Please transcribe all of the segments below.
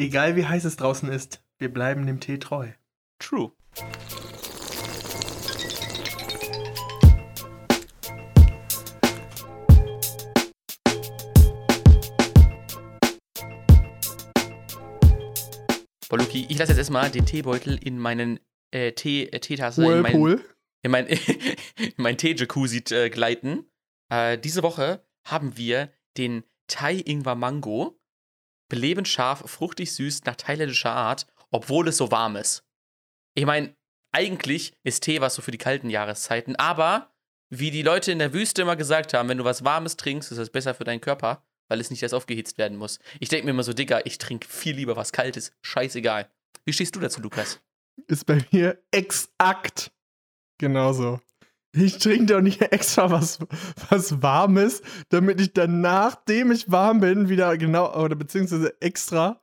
Egal wie heiß es draußen ist, wir bleiben dem Tee treu. True. Boah, Luki, ich lasse jetzt erstmal den Teebeutel in meinen äh, Tee, äh, Teetasse, in meinen, Whirlpool. in mein, in mein Tee-Jacuzzi äh, gleiten. Äh, diese Woche haben wir den Thai Ingwer Mango. Belebend scharf, fruchtig süß, nach thailändischer Art, obwohl es so warm ist. Ich meine, eigentlich ist Tee was so für die kalten Jahreszeiten, aber wie die Leute in der Wüste immer gesagt haben, wenn du was Warmes trinkst, ist das besser für deinen Körper, weil es nicht erst aufgehitzt werden muss. Ich denke mir immer so, Digga, ich trinke viel lieber was Kaltes. Scheißegal. Wie stehst du dazu, Lukas? Ist bei mir exakt genauso. Ich trinke doch nicht extra was, was Warmes, damit ich dann, nachdem ich warm bin, wieder genau, oder beziehungsweise extra,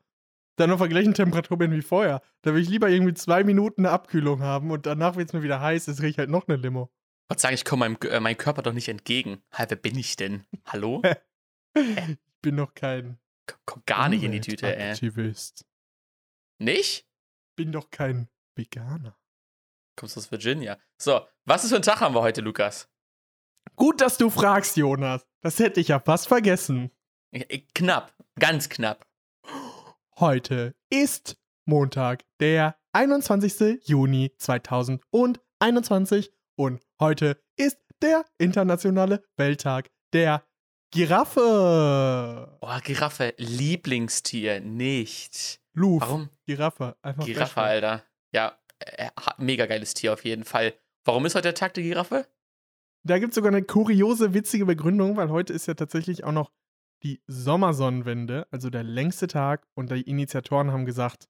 dann auf der gleichen Temperatur bin wie vorher. Da will ich lieber irgendwie zwei Minuten eine Abkühlung haben und danach wird es mir wieder heiß, es riecht halt noch eine Limo. Ich wollte sagen, ich komme meinem, äh, meinem Körper doch nicht entgegen. Halt, wer bin ich denn? Hallo? Ich bin noch kein Komm, komm gar nicht in die Tüte, ey. Umweltaktivist. Nicht? Bin doch kein Veganer. Kommst aus Virginia. So, was ist für ein Tag haben wir heute, Lukas? Gut, dass du fragst, Jonas. Das hätte ich ja fast vergessen. Knapp, ganz knapp. Heute ist Montag, der 21. Juni 2021 und heute ist der internationale Welttag der Giraffe. Oh, Giraffe, Lieblingstier, nicht. Luf. Warum? Giraffe. Einfach Giraffe. Alter. Ja, mega geiles Tier auf jeden Fall. Warum ist heute der Tag der Giraffe? Da gibt es sogar eine kuriose, witzige Begründung, weil heute ist ja tatsächlich auch noch die Sommersonnenwende, also der längste Tag. Und die Initiatoren haben gesagt,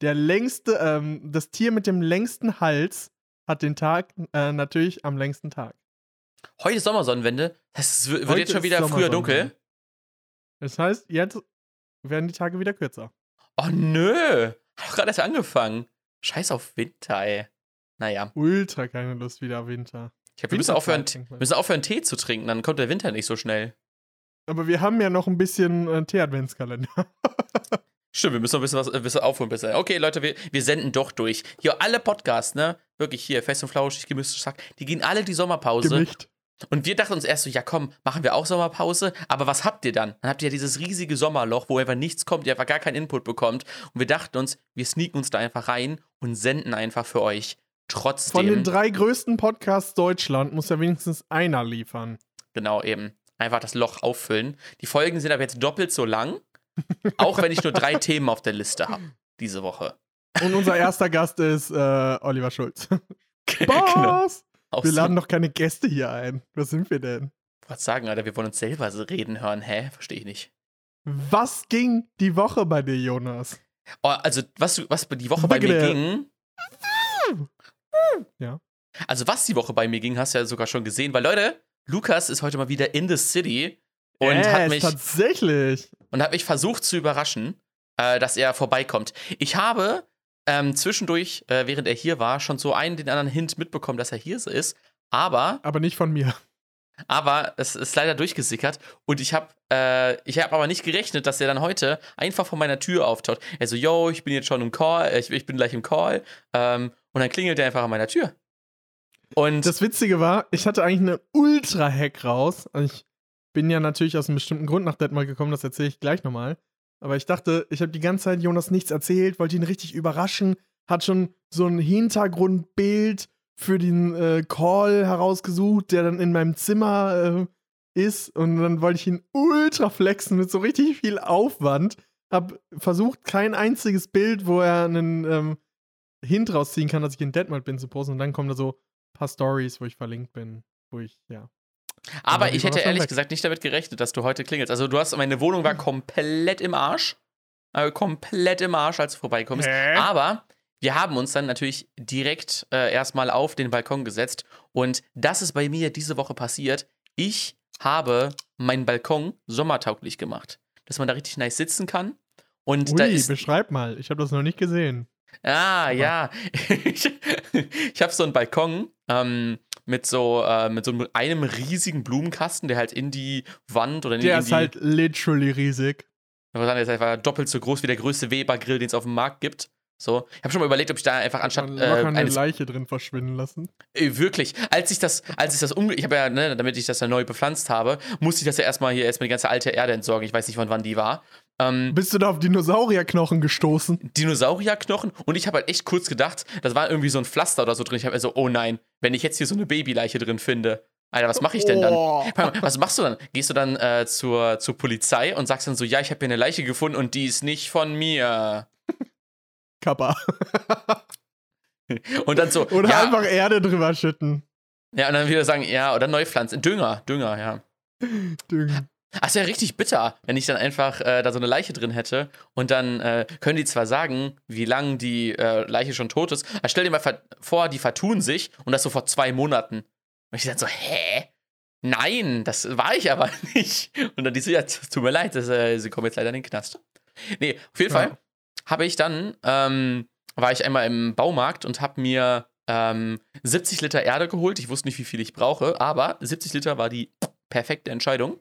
der längste, ähm, das Tier mit dem längsten Hals hat den Tag äh, natürlich am längsten Tag. Heute ist Sommersonnenwende. Das wird Heute jetzt schon wieder früher dunkel. Das heißt, jetzt werden die Tage wieder kürzer. Oh nö. Hat doch gerade erst angefangen. Scheiß auf Winter, ey. Naja. Ultra keine Lust wieder Winter. Ich glaub, wir müssen aufhören, müssen aufhören, Tee zu trinken, dann kommt der Winter nicht so schnell. Aber wir haben ja noch ein bisschen äh, Tee-Adventskalender. Stimmt, wir müssen noch ein bisschen was ein bisschen aufholen. Bisschen. Okay, Leute, wir, wir senden doch durch. Hier, alle Podcasts, ne? Wirklich hier, fest und flauschig, gemischt, Sack, die gehen alle die Sommerpause. Gemischt. Und wir dachten uns erst so, ja komm, machen wir auch Sommerpause. Aber was habt ihr dann? Dann habt ihr ja dieses riesige Sommerloch, wo einfach nichts kommt, ihr einfach gar keinen Input bekommt. Und wir dachten uns, wir sneaken uns da einfach rein und senden einfach für euch. Trotzdem. Von den drei größten Podcasts Deutschland muss ja wenigstens einer liefern. Genau, eben. Einfach das Loch auffüllen. Die Folgen sind aber jetzt doppelt so lang. auch wenn ich nur drei Themen auf der Liste habe. Diese Woche. Und unser erster Gast ist äh, Oliver Schulz. genau. Was? Auch Wir so- laden doch keine Gäste hier ein. Was sind wir denn? Wollte sagen, Alter, wir wollen uns selber so reden hören. Hä? Verstehe ich nicht. Was ging die Woche bei dir, Jonas? Oh, also, was, was die Woche bei mir ging. Ja. Also, was die Woche bei mir ging, hast du ja sogar schon gesehen, weil Leute, Lukas ist heute mal wieder in the city und, Yes, hat, mich, tatsächlich. und hat mich versucht zu überraschen, äh, dass er vorbeikommt. Ich habe ähm, zwischendurch, äh, während er hier war, schon so einen den anderen Hint mitbekommen, dass er hier so ist. Aber, Aber nicht von mir. aber es ist leider durchgesickert und ich habe äh, ich habe aber nicht gerechnet, dass er dann heute einfach vor meiner Tür auftaucht. Er so, yo, ich bin jetzt schon im Call, ich, ich bin gleich im Call. Ähm, und dann klingelt er einfach an meiner Tür. Und Das Witzige war, ich hatte eigentlich eine Ultra-Hack raus. Also ich bin ja natürlich aus einem bestimmten Grund nach Detmar gekommen, das erzähle ich gleich nochmal. Aber ich dachte, ich habe die ganze Zeit Jonas nichts erzählt, wollte ihn richtig überraschen, hat schon so ein Hintergrundbild für den äh, Call herausgesucht, der dann in meinem Zimmer äh, ist. Und dann wollte ich ihn ultra flexen mit so richtig viel Aufwand. Hab versucht, kein einziges Bild, wo er einen ähm, Hint rausziehen kann, dass ich in Detmold bin, zu posten. Und dann kommen da so ein paar Stories, wo ich verlinkt bin, wo ich, ja. Aber Aber ich hätte ehrlich weg. gesagt nicht damit gerechnet, dass du heute klingelst. Also du hast, meine Wohnung war komplett im Arsch. Äh, komplett im Arsch, als du vorbeikommst. Hä? Aber wir haben uns dann natürlich direkt äh, erstmal auf den Balkon gesetzt. Und das ist bei mir diese Woche passiert. Ich habe meinen Balkon sommertauglich gemacht. Dass man da richtig nice sitzen kann. Und da Ui, ist. beschreib mal. Ich habe das noch nicht gesehen. Ah, ja. Ich, ich habe so einen Balkon ähm, mit so äh, mit so einem riesigen Blumenkasten, der halt in die Wand oder in, Der in ist die halt literally riesig. Wir sagen, der ist einfach doppelt so groß wie der größte Weber-Grill, den es auf dem Markt gibt. So, ich habe schon mal überlegt, ob ich da einfach anstatt Man äh, eine Leiche drin verschwinden lassen. Äh, wirklich. Als ich das, als ich das umge ich habe ja, ne, damit ich das ja neu bepflanzt habe, musste ich das ja erstmal hier erstmal die ganze alte Erde entsorgen. Ich weiß nicht, von wann die war. Ähm, Bist du da auf Dinosaurierknochen gestoßen? Dinosaurierknochen und ich habe halt echt kurz gedacht, das war irgendwie so ein Pflaster oder so drin. Ich habe mir so, oh nein, wenn ich jetzt hier so eine Babyleiche drin finde, Alter, was mache ich denn dann? Oh. Was machst du dann? Gehst du dann äh, zur, zur Polizei und sagst dann so, ja, ich habe hier eine Leiche gefunden und die ist nicht von mir. Kappa. Und dann so, Oder ja, einfach Erde drüber schütten. ja, und dann wieder sagen, ja, oder neu pflanzen. Dünger, Dünger, ja. Düngen. Ach, ist ja richtig bitter, wenn ich dann einfach äh, da so eine Leiche drin hätte und dann äh, können die zwar sagen, wie lange die äh, Leiche schon tot ist, aber stell dir mal vor, die vertun sich und das so vor zwei Monaten. Und ich dann so, hä? Nein, das war ich aber nicht. Und dann die so, ja, tut mir leid, das, äh, sie kommen jetzt leider in den Knast. Nee, auf jeden Ja. Fall habe ich dann, ähm, war ich einmal im Baumarkt und habe mir ähm, 70 Liter Erde geholt. Ich wusste nicht, wie viel ich brauche, aber 70 Liter war die perfekte Entscheidung.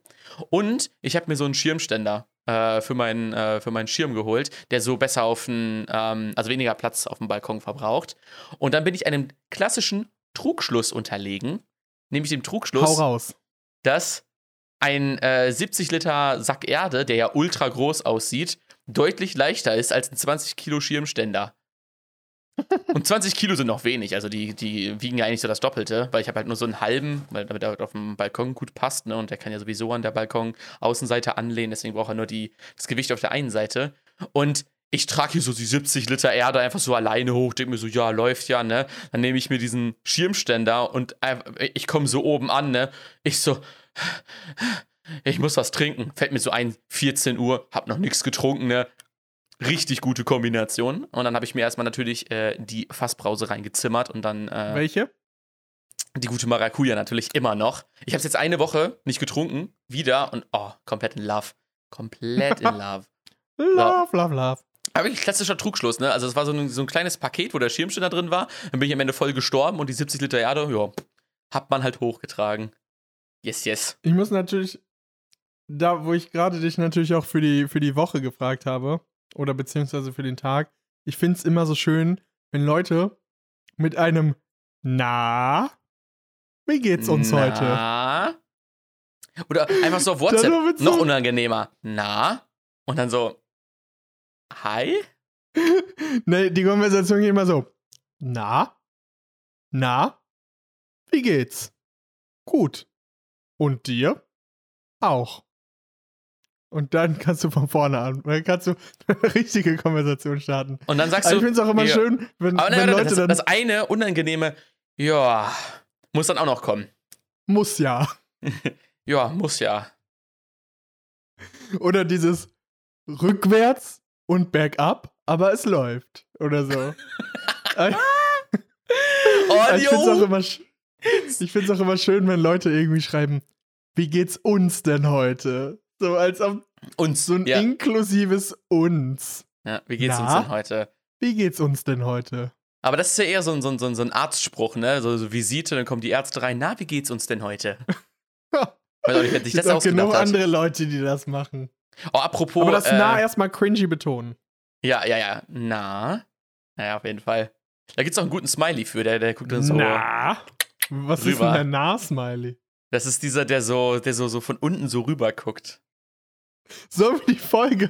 Und ich habe mir so einen Schirmständer äh, für, meinen, äh, für meinen Schirm geholt, der so besser auf den, ähm, also weniger Platz auf dem Balkon verbraucht. Und dann bin ich einem klassischen Trugschluss unterlegen, nämlich dem Trugschluss, dass ein äh, 70 Liter Sack Erde, der ja ultra groß aussieht, deutlich leichter ist als ein 20 Kilo Schirmständer. Und 20 Kilo sind noch wenig, also die, die wiegen ja eigentlich so das Doppelte, weil ich habe halt nur so einen halben, weil damit er auf dem Balkon gut passt, ne? Und der kann ja sowieso an der Balkon-Außenseite anlehnen, deswegen braucht er nur die, das Gewicht auf der einen Seite. Und ich trage hier so die 70 Liter Erde einfach so alleine hoch, denke mir so, ja, läuft ja, ne? Dann nehme ich mir diesen Schirmständer und äh, ich komme so oben an, ne? Ich so, ich muss was trinken. Fällt mir so ein, 14 Uhr, hab noch nichts getrunken, ne? Richtig gute Kombination. Und dann habe ich mir erstmal natürlich äh, die Fassbrause reingezimmert und dann äh, Welche? die gute Maracuja natürlich immer noch. Ich habe es jetzt eine Woche nicht getrunken, wieder und oh, komplett in Love. Komplett in Love. Love, love, love. Aber wirklich klassischer Trugschluss, ne? Also es war so ein, so ein kleines Paket, wo der Schirmständer drin war. Dann bin ich am Ende voll gestorben und die 70 Liter Erde, ja, hat man halt hochgetragen. Yes, yes. Ich muss natürlich, da wo ich gerade dich natürlich auch für die, für die Woche gefragt habe, oder beziehungsweise für den Tag, ich finde es immer so schön, wenn Leute mit einem Na, wie geht's uns heute? Na? Oder einfach so auf WhatsApp, noch unangenehmer. Na? Und dann so, hi? Ne, die Konversation geht immer so. Na? Na? Wie geht's? Gut. Und dir? Auch. Und dann kannst du von vorne an. Dann kannst du eine richtige Konversation starten. Und dann sagst Aber du, ich finde es auch immer ja. schön, wenn, aber wenn nein, Leute das, dann. das eine unangenehme, ja, muss dann auch noch kommen. muss ja. Ja, muss ja. Oder dieses rückwärts und bergab, aber es läuft. Oder so. Oh, ich finde es auch, yo. immer sch- ich find's auch immer schön, wenn Leute irgendwie schreiben, wie geht's uns denn heute? So als ob Und so ein ja. inklusives uns. ja, wie geht's uns Na? denn heute? Wie geht's uns denn heute? Aber das ist ja eher so ein, so ein, so ein, Arztspruch, ne? So, so Visite, dann kommen die Ärzte rein. Na, wie geht's uns denn heute? Weiß auch nicht, sich Gibt das auch genug hat. andere Leute, die das machen. Oh, apropos. Aber das äh, nah erstmal cringy betonen. Ja, ja, ja. Na. Naja, auf jeden Fall. Da gibt's auch einen guten Smiley für, der, der guckt dann so. Na? Was ist rüber. denn der Na-Smiley? Das ist dieser, der so, der so, so von unten so rüber guckt. So wie die Folge.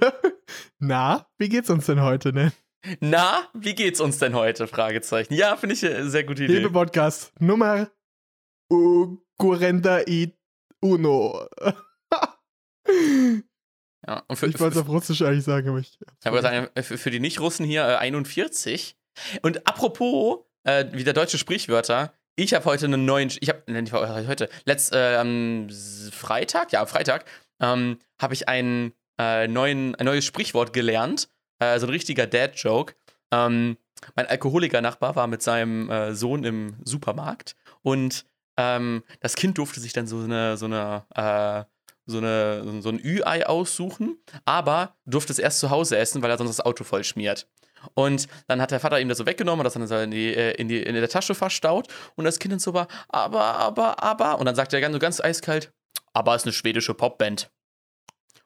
Na, wie geht's uns denn heute, ne? Na, wie geht's uns denn heute? Fragezeichen. Ja, finde ich eine sehr gute Idee. Liebe Podcast Nummer uh, 41. Ja, und für, Ich wollte es auf Russisch eigentlich sagen, aber ich. Ich würde sagen, für, die Nicht-Russen hier äh, 41. Und apropos, äh, wieder deutsche Sprichwörter. Ich habe heute einen neuen, ich habe, nicht heute, letzt, äh, am Freitag, ja, am Freitag, ähm, habe ich einen, äh, neuen, ein neues Sprichwort gelernt. Äh, so ein richtiger Dad-Joke. Ähm, mein Alkoholiker-Nachbar war mit seinem äh, Sohn im Supermarkt und ähm, das Kind durfte sich dann so eine, so eine, äh, so, eine, so ein Ü-Ei aussuchen, aber durfte es erst zu Hause essen, weil er sonst das Auto voll schmiert. Und dann hat der Vater ihm das so weggenommen und das dann in, die, äh, in, die, in der Tasche verstaut. Und das Kind dann so war, aber, aber, aber. Und dann sagt er ganz, so ganz eiskalt, aber ist eine schwedische Popband.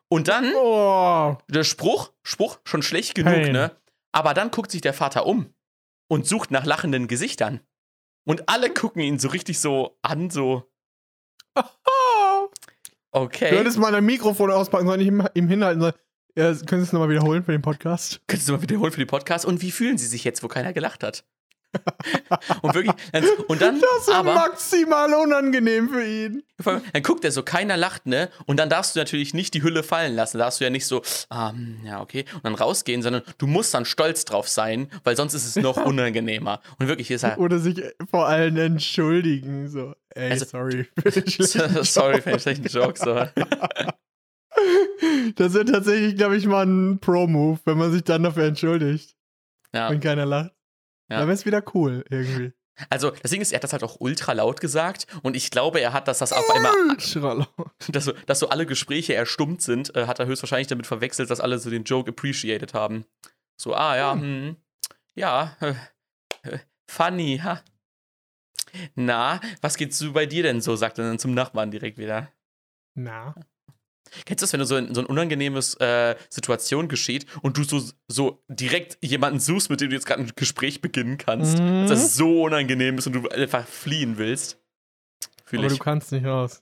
Und dann, Oh. der Spruch, Spruch, schon schlecht genug, Pain. ne? Aber dann guckt sich der Vater um und sucht nach lachenden Gesichtern. Und alle gucken ihn so richtig so an, so, Oh. Du okay. hättest mal ein Mikrofon auspacken sollen, ihm, ihm hinhalten sollen. Ja, können Sie es nochmal wiederholen für den Podcast? Könntest du mal wiederholen für den Podcast? Und wie fühlen Sie sich jetzt, wo keiner gelacht hat? Und wirklich, dann, und dann, Das ist aber, maximal unangenehm für ihn. Dann guckt er so, keiner lacht, ne? Und dann darfst du natürlich nicht die Hülle fallen lassen. Da darfst du ja nicht so, ah, hm, ja, okay, und dann rausgehen, sondern du musst dann stolz drauf sein, weil sonst ist es noch unangenehmer. Und wirklich ist er, Oder sich vor allen entschuldigen. So, ey, Also- sorry. für den schlechten sorry für den schlechten Joke, so. Das wäre tatsächlich, glaube ich, mal ein Pro-Move, wenn man sich dann dafür entschuldigt, Ja. wenn keiner lacht. Ja. Da wäre es wieder cool, irgendwie. Also, das Ding ist, er hat das halt auch ultra laut gesagt und ich glaube, er hat das, das auf einmal, Ultra laut. dass so, dass so alle Gespräche erstummt sind, äh, hat er höchstwahrscheinlich damit verwechselt, dass alle so den Joke appreciated haben. So, ah ja, hm, ja, äh, äh, funny, ha. Na, was geht's so bei dir denn so, sagt er dann zum Nachbarn direkt wieder. Na. Kennst du das, wenn du so in so eine unangenehmes äh, Situation geschieht und du so, so direkt jemanden suchst, mit dem du jetzt gerade ein Gespräch beginnen kannst, Mhm. dass das so unangenehm ist und du einfach fliehen willst? Fühle Aber ich. du kannst nicht raus.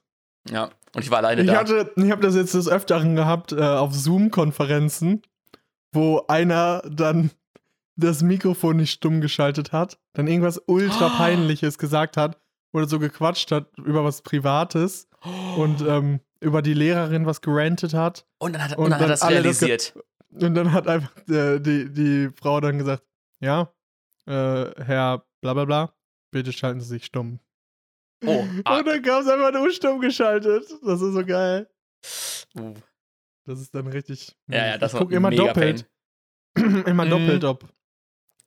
Ja, und ich war alleine Ich da. hatte, ich habe das jetzt des Öfteren gehabt äh, auf Zoom-Konferenzen, wo einer dann das Mikrofon nicht stumm geschaltet hat, dann irgendwas ultra Oh. peinliches gesagt hat oder so gequatscht hat über was Privates und ähm, über die Lehrerin was gerantet hat. Und dann hat, und dann hat dann er das alle das realisiert. Und dann hat einfach äh, die, die Frau dann gesagt, ja, äh, Herr bla bla bla, bitte schalten Sie sich stumm. Oh, ah. Und dann kam es einfach nur stumm geschaltet. Das ist so geil. Uh. Das ist dann richtig. Ja, ja, das ich guck immer doppelt. immer doppelt, ob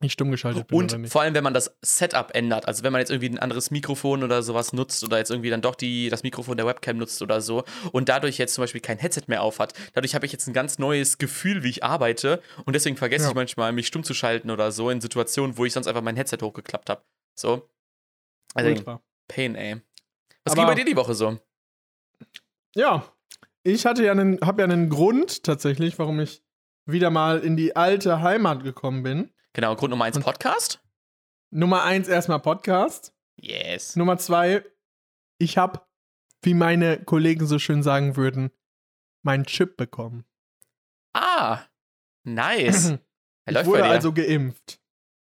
ich stumm geschaltet bin Und nicht. vor allem, wenn man das Setup ändert, also wenn man jetzt irgendwie ein anderes Mikrofon oder sowas nutzt oder jetzt irgendwie dann doch die, das Mikrofon der Webcam nutzt oder so und dadurch jetzt zum Beispiel kein Headset mehr aufhat, dadurch habe ich jetzt ein ganz neues Gefühl, wie ich arbeite und deswegen vergesse Ja. ich manchmal, mich stumm zu schalten oder so in Situationen, wo ich sonst einfach mein Headset hochgeklappt habe. So. Also, Ultra. Pain, ey. Was Aber- ging bei dir die Woche so? Ja, ich hatte ja einen, habe ja einen Grund tatsächlich, warum ich wieder mal in die alte Heimat gekommen bin. Genau, Grund Nummer eins Und- Podcast? Nummer eins erstmal Podcast. Yes. Nummer zwei, ich habe, wie meine Kollegen so schön sagen würden, meinen Chip bekommen. Ah, nice. Er ich läuft wurde also geimpft.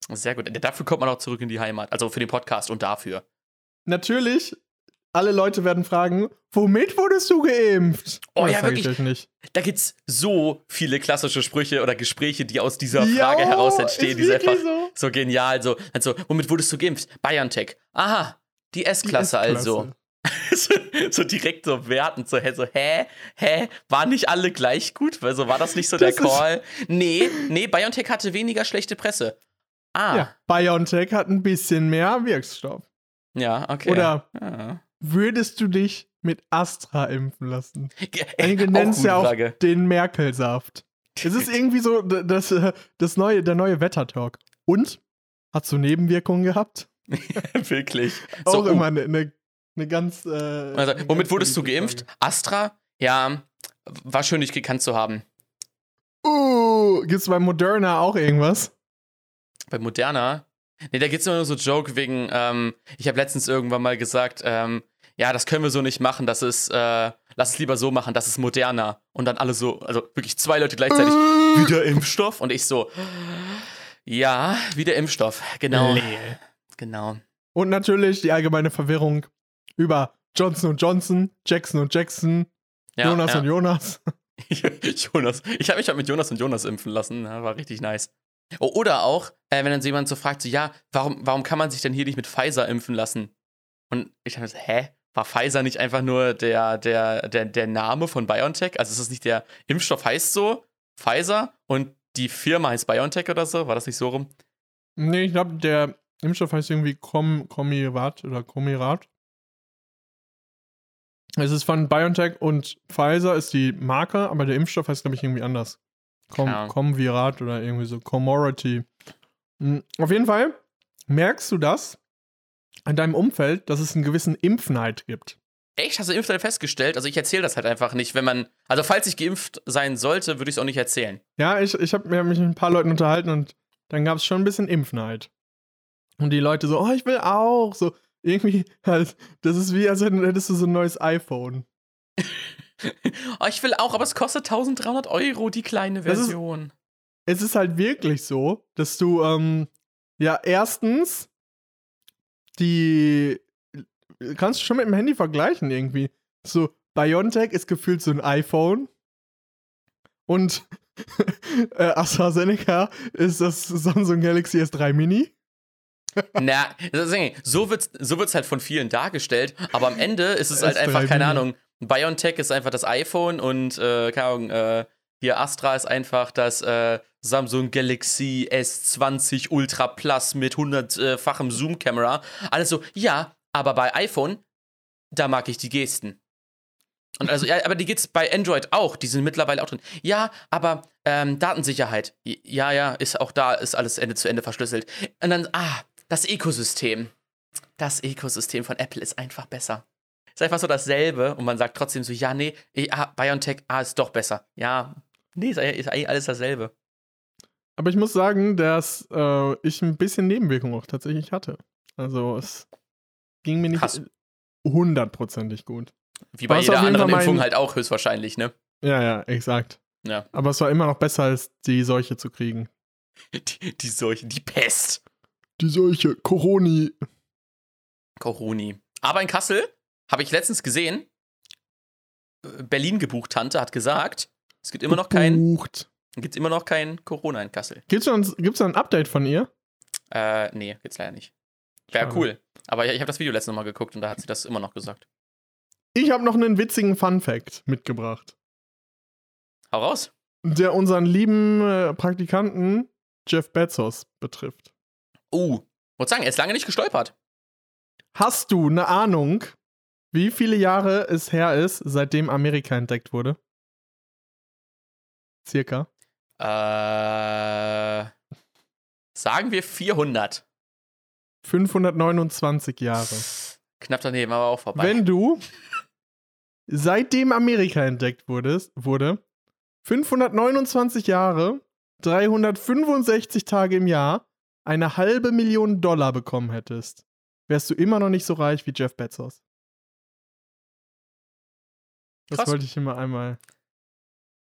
Sehr gut. Dafür kommt man auch zurück in die Heimat. Also für den Podcast und dafür. Natürlich, alle Leute werden fragen, womit wurdest du geimpft? Oh das ja, wirklich. nicht. Da gibt's so viele klassische Sprüche oder Gespräche, die aus dieser Ja, Frage heraus entstehen. ist Die sind einfach so. so genial. So, also, womit wurdest du geimpft? BioNTech. Aha, die S-Klasse also. so, so direkt so wertend, so, hä, so, hä, hä, waren nicht alle gleich gut? Weil so war das nicht so Das der Call. Nee, nee, BioNTech hatte weniger schlechte Presse. Ah, ja, Ja, BioNTech hat ein bisschen mehr Wirkstoff. okay. Oder Ah. Würdest du dich mit Astra impfen lassen? Einige auch nennen es ja auch Frage. den Merkel-Saft. Es ist irgendwie so das, äh, das neue, der neue Wettertalk. Und? Hast du Nebenwirkungen gehabt? Wirklich. auch So, oh. immer eine ne, ne ganz. Äh, Also, womit ganz wurdest du geimpft? Astra? Ja, war schön, dich gekannt zu haben. Frage. Uh, gibt's bei Moderna auch irgendwas? Bei Moderna? Nee, da geht's immer nur so Joke wegen, ähm, ich habe letztens irgendwann mal gesagt, ähm, ja, das können wir so nicht machen, das ist, äh, lass es lieber so machen, das ist moderner. Und dann alle so, also wirklich zwei Leute gleichzeitig, wieder Impfstoff? Und ich so, ja, wieder Impfstoff, genau. Leel. Genau. Und natürlich die allgemeine Verwirrung über Johnson Johnson, Jackson und Jackson, Ja, Jonas ja. und Jonas. Jonas. Ich habe mich halt mit Jonas und Jonas impfen lassen. War richtig nice. Oder auch, äh, wenn dann so jemand so fragt, so, ja, warum, warum kann man sich denn hier nicht mit Pfizer impfen lassen? Und ich dachte so, hä? War Pfizer nicht einfach nur der, der, der, der Name von BioNTech? Also ist das nicht der Impfstoff heißt so, Pfizer, und die Firma heißt BioNTech oder so? War das nicht so rum? Nee, ich glaube, der Impfstoff heißt irgendwie Com Comirat oder Comirat. Es ist von BioNTech und Pfizer ist die Marke, aber der Impfstoff heißt, glaube ich, irgendwie anders. Com. Comvirat oder irgendwie so. Comority. Mhm. Auf jeden Fall merkst du das in deinem Umfeld, dass es einen gewissen Impfneid gibt. Echt? Hast du Impfteil festgestellt? Also ich erzähle das halt einfach nicht, wenn man. Also falls ich geimpft sein sollte, würde ich es auch nicht erzählen. Ja, ich, ich habe mich mit ein paar Leuten unterhalten und dann gab es schon ein bisschen Impfneid. Und die Leute so, oh, ich will auch. So, irgendwie halt, das ist wie, als hättest du so ein neues iPhone. oh, ich will auch, aber es kostet 1300 Euro, die kleine Version. Ist, es ist halt wirklich so, dass du, ähm, ja, erstens, die kannst du schon mit dem Handy vergleichen irgendwie. So, BioNTech ist gefühlt so ein iPhone. Und äh, AstraZeneca ist das Samsung Galaxy S3 Mini. Na, so wird's, so wird's halt von vielen dargestellt, aber am Ende ist es halt einfach, keine Ahnung, BioNTech ist einfach das iPhone und, äh, keine Ahnung, äh, hier Astra ist einfach das äh, Samsung Galaxy S20 Ultra Plus mit 100-fachem Zoom-Kamera. Alles so, ja, aber bei iPhone, da mag ich die Gesten. Und also, ja, aber die geht's bei Android auch, die sind mittlerweile auch drin. Ja, aber ähm, Datensicherheit, ja, ja, ist auch da, ist alles Ende zu Ende verschlüsselt. Und dann, ah, das Ökosystem. Das Ökosystem von Apple ist einfach besser. Ist einfach so dasselbe und man sagt trotzdem so, ja, nee, ah, BioNTech, ah, ist doch besser. Ja, nee, ist, ist eigentlich alles dasselbe. Aber ich muss sagen, dass äh, ich ein bisschen Nebenwirkung auch tatsächlich hatte. Also es ging mir nicht hundertprozentig gut. Wie bei jeder anderen Impfung halt auch höchstwahrscheinlich, ne? Ja, ja, exakt. Ja. Aber es war immer noch besser, als die Seuche zu kriegen. Die, die Seuche, die Pest. Die Seuche, Coroni. Coroni. Aber in Kassel habe ich letztens gesehen, äh, Berlin gebucht Tante hat gesagt, es gibt immer noch kein. Gebucht. Gibt immer noch kein Corona in Kassel. Gibt's da ein, Update von ihr? Äh, nee, gibt's leider nicht. Wäre cool. Aber ich, ich habe das Video letztes Mal geguckt und da hat sie das immer noch gesagt. Ich habe noch einen witzigen Fun-Fact mitgebracht. Hau raus. Der unseren lieben äh, Praktikanten Jeff Bezos betrifft. Uh, muss sagen, er ist lange nicht gestolpert. Hast du eine Ahnung, wie viele Jahre es her ist, seitdem Amerika entdeckt wurde? Circa. Äh, sagen wir 400. 529 Jahre. Knapp daneben, aber auch vorbei. Wenn du seitdem Amerika entdeckt wurdest, wurde 529 Jahre, 365 Tage im Jahr, eine halbe Million Dollar bekommen hättest, wärst du immer noch nicht so reich wie Jeff Bezos. Das Krass. wollte ich immer einmal,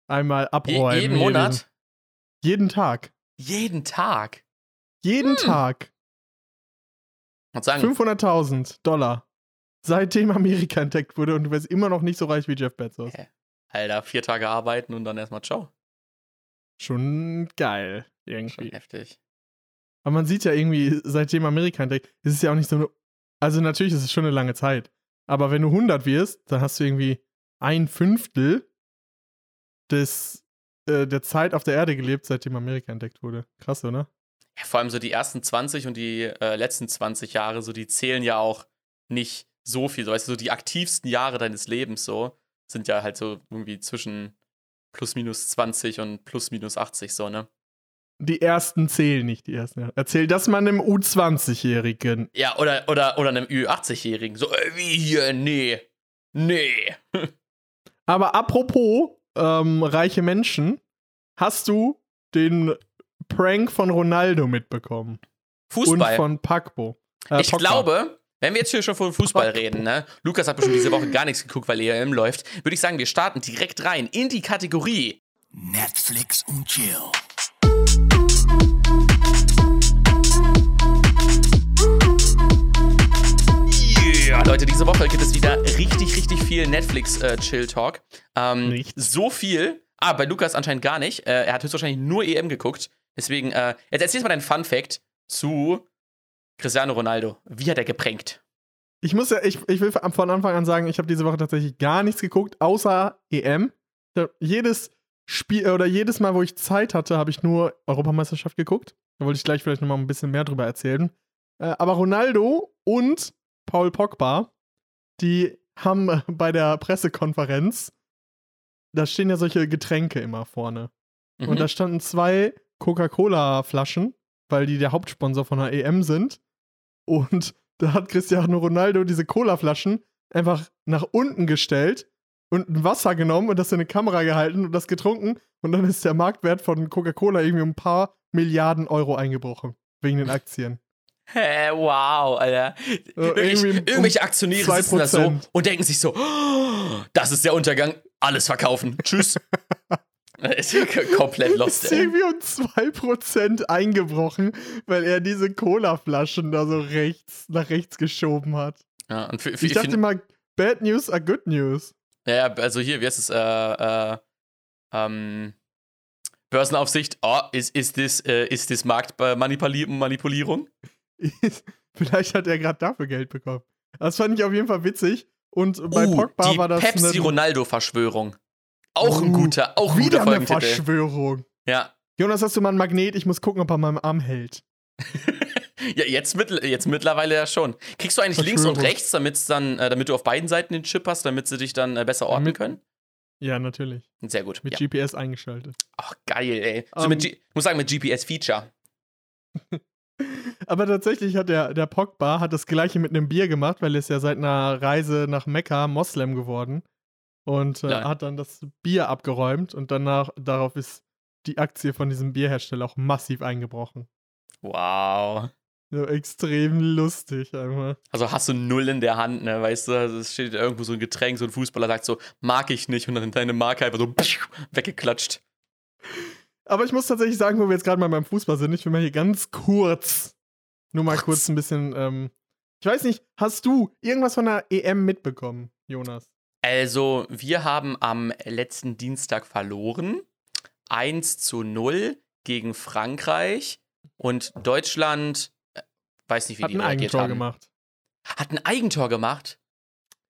einmal abräumen. Je jeden Monat? Jeden Tag. Jeden Tag? Jeden hm. Tag. 500.000 Dollar. Seitdem Amerika entdeckt wurde und du wärst immer noch nicht so reich wie Jeff Bezos. Okay. Alter, vier Tage arbeiten und dann erstmal ciao. Schon geil, irgendwie. Schon heftig. Aber man sieht ja irgendwie, seitdem Amerika entdeckt, ist es ja auch nicht so eine. Also, natürlich ist es schon eine lange Zeit. Aber wenn du 100 wirst, dann hast du irgendwie ein Fünftel des, äh, der Zeit auf der Erde gelebt, seitdem Amerika entdeckt wurde. Krass, oder? Ja, vor allem so die ersten 20 und die äh, letzten 20 Jahre, so die zählen ja auch nicht so viel. So, weißt du, so die aktivsten Jahre deines Lebens so sind ja halt so irgendwie zwischen plus minus 20 und plus minus 80 so, ne? Die ersten zählen nicht, die ersten. Erzähl das mal einem U20-Jährigen. Ja, oder, oder, oder einem Ü80-Jährigen. So, äh, wie hier, nee. Nee. Aber apropos ähm, reiche Menschen, hast du den Prank von Ronaldo mitbekommen. Fußball. Und von Pacbo. Äh, ich Pogba. glaube, wenn wir jetzt hier schon von Fußball reden, ne? Lukas hat bestimmt diese Woche gar nichts geguckt, weil EM läuft. Würde ich sagen, wir starten direkt rein in die Kategorie Netflix und Chill. Leute, diese Woche gibt es wieder richtig, richtig viel Netflix-Chill-Talk. Äh, ähm, so viel. Ah, bei Lukas anscheinend gar nicht. Äh, er hat höchstwahrscheinlich nur EM geguckt. Deswegen, äh, jetzt erzählst du mal deinen Fun-Fact zu Cristiano Ronaldo. Wie hat er geprankt? Ich muss ja, ich, ich will von Anfang an sagen, ich habe diese Woche tatsächlich gar nichts geguckt, außer EM. Jedes Spiel oder jedes Mal, wo ich Zeit hatte, habe ich nur Europameisterschaft geguckt. Da wollte ich gleich vielleicht nochmal ein bisschen mehr drüber erzählen. Äh, aber Ronaldo und Paul Pogba, die haben äh, bei der Pressekonferenz, da stehen ja solche Getränke immer vorne. Mhm. Und da standen zwei Coca-Cola-Flaschen, weil die der Hauptsponsor von der EM sind. Und da hat Cristiano Ronaldo diese Cola-Flaschen einfach nach unten gestellt und ein Wasser genommen und das in eine Kamera gehalten und das getrunken und dann ist der Marktwert von Coca-Cola irgendwie um ein paar Milliarden Euro eingebrochen wegen den Aktien. Hä, wow, Alter. Irgendwie um irgendwelche Aktionäre sitzen da so 2%. und denken sich so, oh, das ist der Untergang, alles verkaufen. Tschüss. ist komplett lost, ist irgendwie um 2% eingebrochen, weil er diese Cola-Flaschen da so rechts, nach rechts geschoben hat. Ja, für, für, Ich dachte immer, Bad News are good news. ja, also hier, wie heißt es, äh, äh, ähm, Börsenaufsicht, oh, ist, ist das, äh, ist das Marktmanipulierung? Vielleicht hat er gerade dafür Geld bekommen. Das fand ich auf jeden Fall witzig. Und bei Uh, Pogba die war das Pepsi-Ronaldo-Verschwörung. Auch ein Uh, guter, auch ein wieder guter eine. Verschwörung. Ja. Jonas, hast du mal ein Magnet? Ich muss gucken, ob er meinen Arm hält. ja, jetzt, mit, jetzt mittlerweile ja schon. Kriegst du eigentlich links und rechts, damit's dann, äh, damit du auf beiden Seiten den Chip hast, damit sie dich dann äh, besser orten Damit- können? Ja, natürlich. Sehr gut. Mit ja. GPS eingeschaltet. Ach, geil, ey. So Ähm, mit G ich muss sagen, mit GPS-Feature. Aber tatsächlich hat der, der Pogba hat das gleiche mit einem Bier gemacht, weil er ist ja seit einer Reise nach Mekka Moslem geworden. Und äh, hat dann das Bier abgeräumt und danach darauf ist die Aktie von diesem Bierhersteller auch massiv eingebrochen. Wow. So extrem lustig einfach. Also hast du null in der Hand, ne? Weißt du, also es steht irgendwo so ein Getränk, so ein Fußballer sagt so, mag ich nicht, und dann deine Marke einfach so weggeklatscht. Aber ich muss tatsächlich sagen, wo wir jetzt gerade mal beim Fußball sind, ich will mal hier ganz kurz, nur mal Kurz. ein bisschen, ähm, ich weiß nicht, hast du irgendwas von der EM mitbekommen, Jonas? Also, wir haben am letzten Dienstag verloren. 1 zu 0 gegen Frankreich. Und Deutschland, äh, weiß nicht, wie Hat die ein reagiert Eigentor haben. gemacht. Hat ein Eigentor gemacht.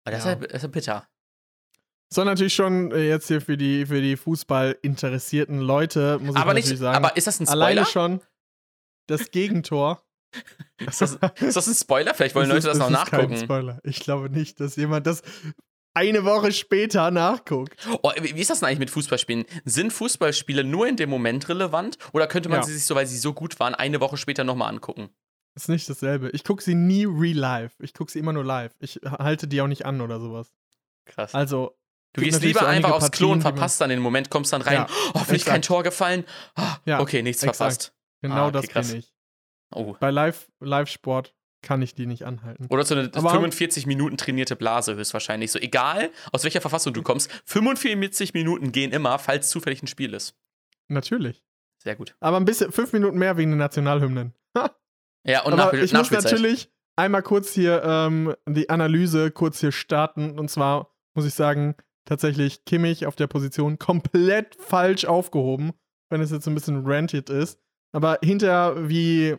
Aber das, Ja. ist ja, das ist ja bitter. So natürlich schon äh, jetzt hier für die, für die Fußball interessierten Leute, muss ich Aber natürlich nicht, sagen. aber ist das ein alleine Spoiler? schon das Gegentor. Ist das, ist das ein Spoiler? Vielleicht wollen Leute das, ist- noch ist nachgucken. Kein Spoiler. Ich glaube nicht, dass jemand das eine Woche später nachguckt. Oh, wie wie ist das denn eigentlich mit Fußballspielen? Sind Fußballspiele nur in dem Moment relevant? Oder könnte man Ja. sie sich so, weil sie so gut waren, eine Woche später nochmal angucken? Ist nicht dasselbe. Ich gucke sie nie real live. Ich gucke sie immer nur live. Ich halte die auch nicht an oder sowas. Krass. Also, Du gehst lieber so einfach aufs Klo und verpasst dann den Moment, kommst dann rein, Ja, oh, hoffentlich kein exakt. Tor gefallen. Ah, Ja, okay, nichts exakt. verpasst. genau Ah, okay, das krass. bin ich. Oh. Bei Live- Live-Sport kann ich die nicht anhalten. Oder so eine Aber- 45 Minuten trainierte Blase höchstwahrscheinlich. So egal, aus welcher Verfassung du kommst, 45 Minuten gehen immer, falls zufällig ein Spiel ist. Natürlich. Sehr gut. Aber ein bisschen, fünf Minuten mehr wegen den Nationalhymnen. Ja, und Aber Nachspiel ich muss natürlich einmal kurz hier ähm, die Analyse kurz hier starten. Und zwar muss ich sagen, tatsächlich Kimmich auf der Position komplett falsch aufgehoben, wenn es jetzt ein bisschen ranted ist. Aber hinterher, wie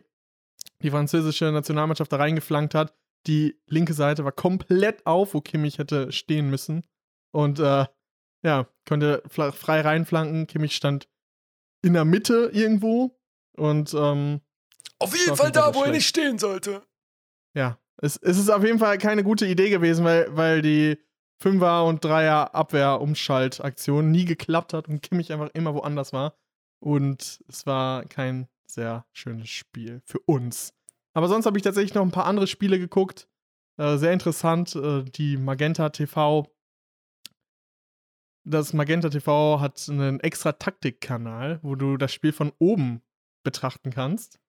die französische Nationalmannschaft da reingeflankt hat, die linke Seite war komplett auf, wo Kimmich hätte stehen müssen. Und äh, ja, konnte frei reinflanken. Kimmich stand in der Mitte irgendwo. Und ähm, Auf jeden Fall da, wo er nicht stehen sollte. Ja, es, es ist auf jeden Fall keine gute Idee gewesen, weil, weil die Fünfer- und Dreier Abwehr-Umschaltaktion nie geklappt hat und Kimmich einfach immer woanders war. Und es war kein sehr schönes Spiel für uns. Aber sonst habe ich tatsächlich noch ein paar andere Spiele geguckt. Äh, sehr interessant. Äh, die Magenta TV. Das Magenta TV hat einen extra Taktikkanal, wo du das Spiel von oben betrachten kannst.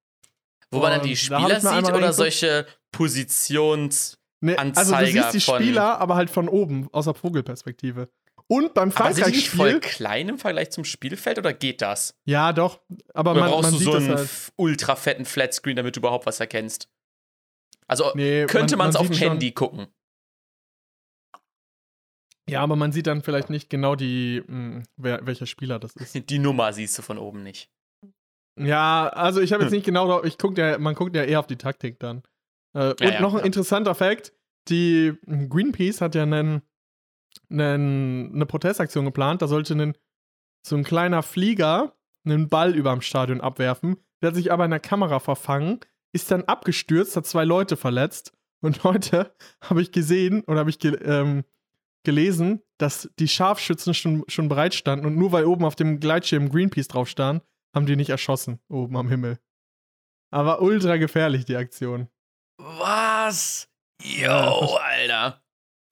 Wo man dann die da Spieler mir sieht oder solche Positions. Nee, also du Anzeiger siehst die Spieler, aber halt von oben, aus der Vogelperspektive. Und beim die nicht voll Frankreich-Spiel. klein im Vergleich zum Spielfeld oder geht das? Ja, doch. Aber Oder man, brauchst man du so einen halt. ultra fetten Flatscreen, damit du überhaupt was erkennst? Also Nee, könnte man es auf dem Handy gucken. Ja, aber man sieht dann vielleicht nicht genau die, mh, wer, welcher Spieler das ist. Die Nummer siehst du von oben nicht. Ja, also ich habe jetzt Hm. nicht genau ich guck ja, man guckt ja eher auf die Taktik dann. Äh, und ja, noch ein interessanter Fakt: Die Greenpeace hat ja einen, einen, eine Protestaktion geplant. Da sollte ein, so ein kleiner Flieger einen Ball überm Stadion abwerfen. Der hat sich aber in der Kamera verfangen, ist dann abgestürzt, hat zwei Leute verletzt. Und heute habe ich gesehen oder habe ich ge ähm, gelesen, dass die Scharfschützen schon, schon bereit standen und nur weil oben auf dem Gleitschirm Greenpeace drauf stand, haben die nicht erschossen, oben am Himmel. Aber ultra gefährlich, die Aktion. Was? Ja, Yo, Alter.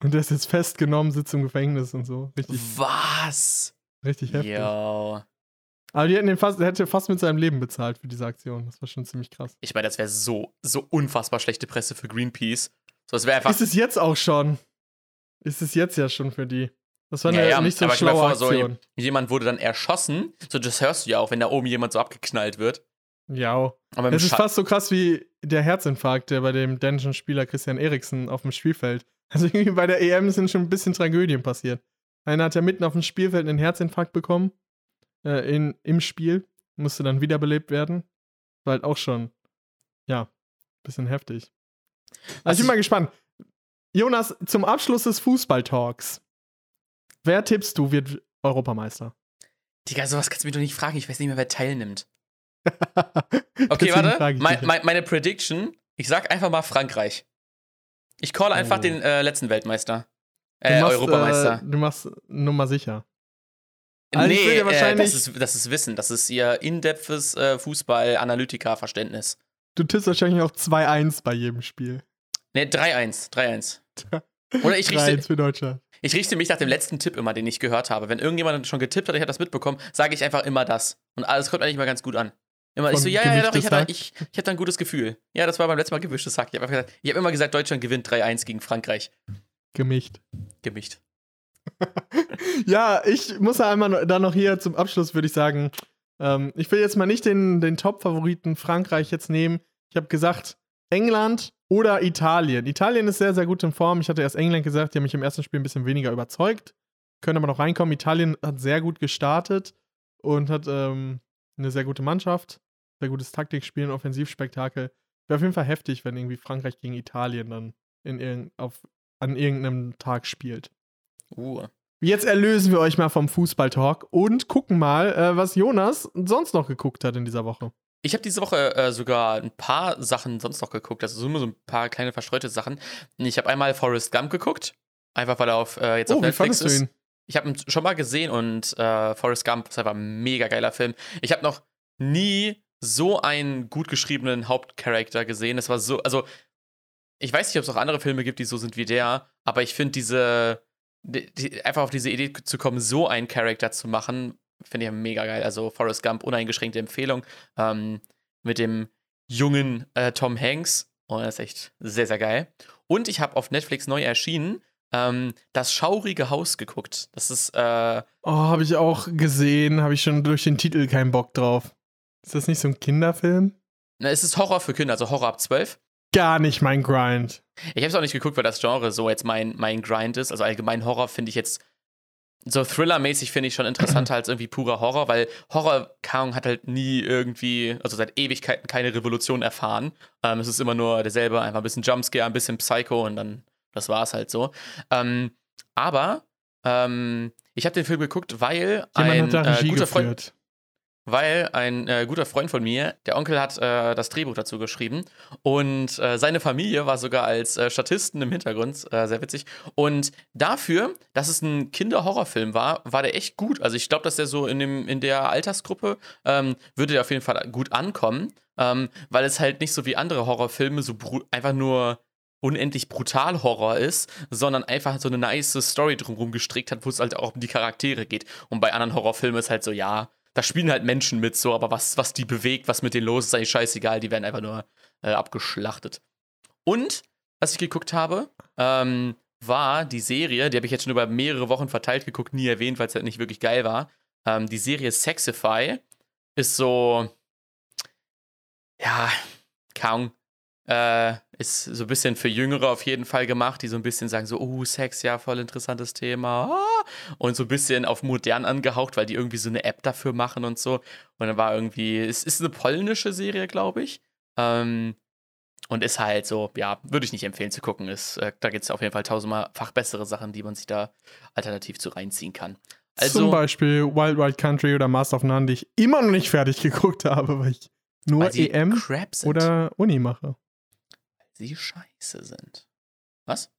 Und der ist jetzt festgenommen, sitzt im Gefängnis und so. Richtig, Was? richtig heftig. Yo. Aber die hätten den fast, der hätte fast mit seinem Leben bezahlt für diese Aktion. Das war schon ziemlich krass. Ich meine, das wäre so, so unfassbar schlechte Presse für Greenpeace. So, wäre einfach. Ist es jetzt auch schon? Ist es jetzt ja schon für die? Das war Ja, eine ja, nicht so aber schlaue vor, so Aktion. jemand wurde dann erschossen. So, das hörst du ja auch, wenn da oben jemand so abgeknallt wird. Ja. Es ist fast so krass wie der Herzinfarkt, der bei dem dänischen Spieler Christian Eriksen auf dem Spielfeld. Also irgendwie bei der EM sind schon ein bisschen Tragödien passiert. Einer hat ja mitten auf dem Spielfeld einen Herzinfarkt bekommen. Äh, in, Im Spiel. Musste dann wiederbelebt werden. War halt auch schon, ja, bisschen heftig. Also Was ich bin mal gespannt. Jonas, zum Abschluss des Fußballtalks. Wer tippst du wird Europameister? Digga, sowas kannst du mich doch nicht fragen. Ich weiß nicht mehr, wer teilnimmt. Okay, warte. Mein, mein, meine Prediction, ich sag einfach mal Frankreich. Ich call einfach Oh. den äh, letzten Weltmeister. Du Äh, machst, Europameister. Äh, du machst Nummer sicher. Also nee, dir äh, das, ist, das ist Wissen. Das ist ihr in-depthes äh, Fußball-Analytiker-Verständnis. Du tippst wahrscheinlich auch 2-1 bei jedem Spiel. Nee, 3-1. 3-1. Oder ich richte, 3-1 für Deutschland. ich richte mich nach dem letzten Tipp immer, den ich gehört habe. Wenn irgendjemand schon getippt hat, ich habe das mitbekommen, sage ich einfach immer das. Und alles kommt eigentlich mal ganz gut an. Immer, ich so, ja, ja, ja, doch, ich hatte, ich, ich hatte ein gutes Gefühl. Ja, das war beim letzten Mal gemischtes Hack. Ich habe hab immer gesagt, Deutschland gewinnt 3-1 gegen Frankreich. Gemischt. Gemischt. Ja, ich muss ja einmal dann noch hier zum Abschluss, würde ich sagen, ähm, ich will jetzt mal nicht den, den Top-Favoriten Frankreich jetzt nehmen. Ich habe gesagt, England oder Italien. Italien ist sehr, sehr gut in Form. Ich hatte erst England gesagt, die haben mich im ersten Spiel ein bisschen weniger überzeugt. Können aber noch reinkommen. Italien hat sehr gut gestartet und hat ähm, eine sehr gute Mannschaft, sehr gutes Taktikspiel und Offensivspektakel. Wäre auf jeden Fall heftig, wenn irgendwie Frankreich gegen Italien dann in irgend, auf, an irgendeinem Tag spielt. Uh. Jetzt erlösen wir euch mal vom Fußballtalk und gucken mal, äh, was Jonas sonst noch geguckt hat in dieser Woche. Ich habe diese Woche äh, sogar ein paar Sachen sonst noch geguckt. Also so immer so ein paar kleine verstreute Sachen. Ich habe einmal Forrest Gump geguckt. Einfach weil er auf, äh, jetzt auf Oh, wie Netflix fandest du ist. ihn? Ich habe ihn schon mal gesehen und äh, Forrest Gump ist einfach ein mega geiler Film. Ich habe noch nie so einen gut geschriebenen Hauptcharakter gesehen. Es war so, also ich weiß nicht, ob es auch andere Filme gibt, die so sind wie der, aber ich finde diese, die, die, einfach auf diese Idee zu kommen, so einen Charakter zu machen, finde ich mega geil. Also Forrest Gump, uneingeschränkte Empfehlung ähm, mit dem jungen äh, Tom Hanks. Und das ist echt sehr, sehr geil. Und ich habe auf Netflix neu erschienen ähm, das schaurige Haus geguckt. Das ist, äh, Oh, habe ich auch gesehen, habe ich schon durch den Titel keinen Bock drauf. Ist das nicht so ein Kinderfilm? na, es ist Horror für Kinder, also Horror ab 12. Gar nicht mein Grind. Ich habe es auch nicht geguckt, weil das Genre so jetzt mein, mein Grind ist. Also allgemein Horror finde ich jetzt so Thriller-mäßig finde ich schon interessanter als irgendwie purer Horror, weil Horror, Ahnung, hat halt nie irgendwie, also seit Ewigkeiten keine Revolution erfahren. Ähm, es ist immer nur derselbe, einfach ein bisschen Jumpscare, ein bisschen Psycho und dann, das war es halt so. Ähm, aber ähm, ich habe den Film geguckt, weil Jemand ein äh, guter Freund, weil ein äh, guter Freund von mir, der Onkel hat äh, das Drehbuch dazu geschrieben und äh, seine Familie war sogar als äh, Statisten im Hintergrund, äh, sehr witzig. Und dafür, dass es ein Kinderhorrorfilm war, war der echt gut. Also ich glaube, dass der so in, dem, in der Altersgruppe ähm, würde der auf jeden Fall gut ankommen, ähm, weil es halt nicht so wie andere Horrorfilme so einfach nur unendlich brutal Horror ist, sondern einfach so eine nice Story drumherum gestrickt hat, wo es halt auch um die Charaktere geht. Und bei anderen Horrorfilmen ist halt so, ja, da spielen halt Menschen mit, so, aber was, was die bewegt, was mit denen los ist, ist eigentlich scheißegal, die werden einfach nur äh, abgeschlachtet. Und, was ich geguckt habe, ähm, war die Serie, die habe ich jetzt schon über mehrere Wochen verteilt geguckt, nie erwähnt, weil es halt nicht wirklich geil war. Ähm, die Serie Sexify ist so, ja, kaum, äh, ist so ein bisschen für Jüngere auf jeden Fall gemacht, die so ein bisschen sagen so, oh, Sex, ja, voll interessantes Thema. Ah. Und so ein bisschen auf modern angehaucht, weil die irgendwie so eine App dafür machen und so. Und dann war irgendwie, es ist eine polnische Serie, glaube ich. Ähm, und ist halt so, ja, würde ich nicht empfehlen zu gucken. Ist, äh, da gibt es auf jeden Fall tausendfach bessere Sachen, die man sich da alternativ zu reinziehen kann. Also, Zum Beispiel Wild Wild Country oder Master of None, die ich immer noch nicht fertig geguckt habe, weil ich nur weil EM sind. oder Uni mache. Sie scheiße sind. Was?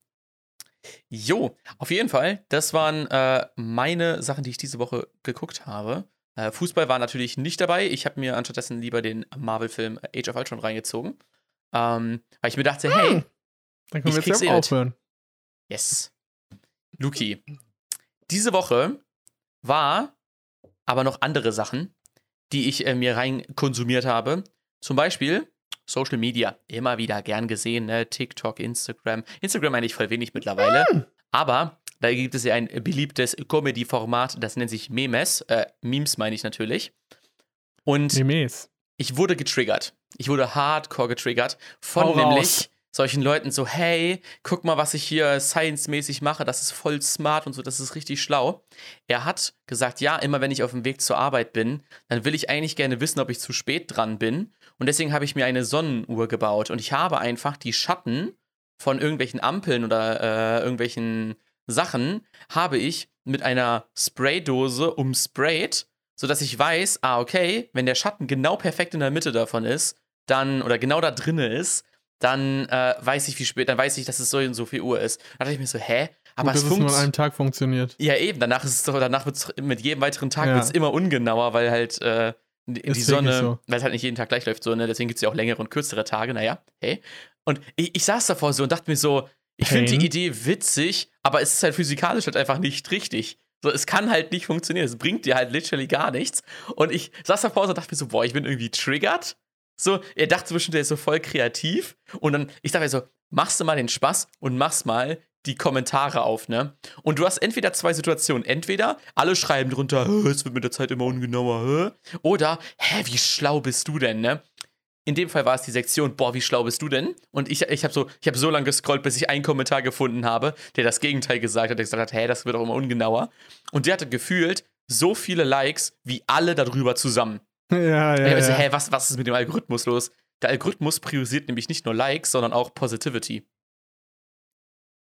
Jo, auf jeden Fall, das waren äh, meine Sachen, die ich diese Woche geguckt habe. Äh, Fußball war natürlich nicht dabei. Ich habe mir anstattdessen lieber den Marvel-Film Age of Ultron reingezogen. Ähm, weil ich mir dachte, hey, Dann können Ich wir jetzt ja eh aufhören. yes. Luki, diese Woche war aber noch andere Sachen, die ich äh, mir rein konsumiert habe. Zum Beispiel Social Media. Immer wieder gern gesehen, ne? TikTok, Instagram. Instagram eigentlich voll wenig mittlerweile. Hm. Aber da gibt es ja ein beliebtes Comedy-Format, das nennt sich Memes. Äh, Memes meine ich natürlich. Und Memes. ich wurde getriggert. Ich wurde hardcore getriggert von Hau nämlich raus. solchen Leuten so, hey, guck mal, was ich hier science-mäßig mache, das ist voll smart und so, das ist richtig schlau. Er hat gesagt, ja, immer wenn ich auf dem Weg zur Arbeit bin, dann will ich eigentlich gerne wissen, ob ich zu spät dran bin. Und deswegen habe ich mir eine Sonnenuhr gebaut und ich habe einfach die Schatten von irgendwelchen Ampeln oder äh, irgendwelchen Sachen, habe ich mit einer Spraydose umsprayt, sodass ich weiß, ah, okay, wenn der Schatten genau perfekt in der Mitte davon ist, dann, oder genau da drinne ist, dann äh, weiß ich, wie spät, dann weiß ich, dass es so und so viel Uhr ist. Da dachte ich mir so, hä? Aber Gut, es dass es nur an einem Tag funktioniert. Ja, eben, danach ist es doch, danach wird es mit jedem weiteren Tag Ja. wird's immer ungenauer, weil halt äh, die die Sonne, so. weil es halt nicht jeden Tag gleich läuft, so, ne? Deswegen gibt es ja auch längere und kürzere Tage, naja, hey. Und ich, ich saß davor so und dachte mir so, ich finde die Idee witzig, aber es ist halt physikalisch halt einfach nicht richtig. So, es kann halt nicht funktionieren. Es bringt dir halt literally gar nichts. Und ich saß davor so und dachte mir so, boah, ich bin irgendwie triggert. So, er dachte zwischen der ist so voll kreativ. Und dann, ich dachte mir so, machst du mal den Spaß und machst mal die Kommentare auf, ne? Und du hast entweder zwei Situationen. Entweder alle schreiben drunter, "Hä, es wird mit der Zeit immer ungenauer, hä? Oder, hä, wie schlau bist du denn, ne? In dem Fall war es die Sektion, boah, wie schlau bist du denn? Und ich, ich habe so, ich hab so lange gescrollt, bis ich einen Kommentar gefunden habe, der das Gegenteil gesagt hat, der gesagt hat, hä, das wird auch immer ungenauer. Und der hatte gefühlt so viele Likes wie alle darüber zusammen. Ja, ja, Ja, also, ja. hä, was, was ist mit dem Algorithmus los? Der Algorithmus priorisiert nämlich nicht nur Likes, sondern auch Positivity.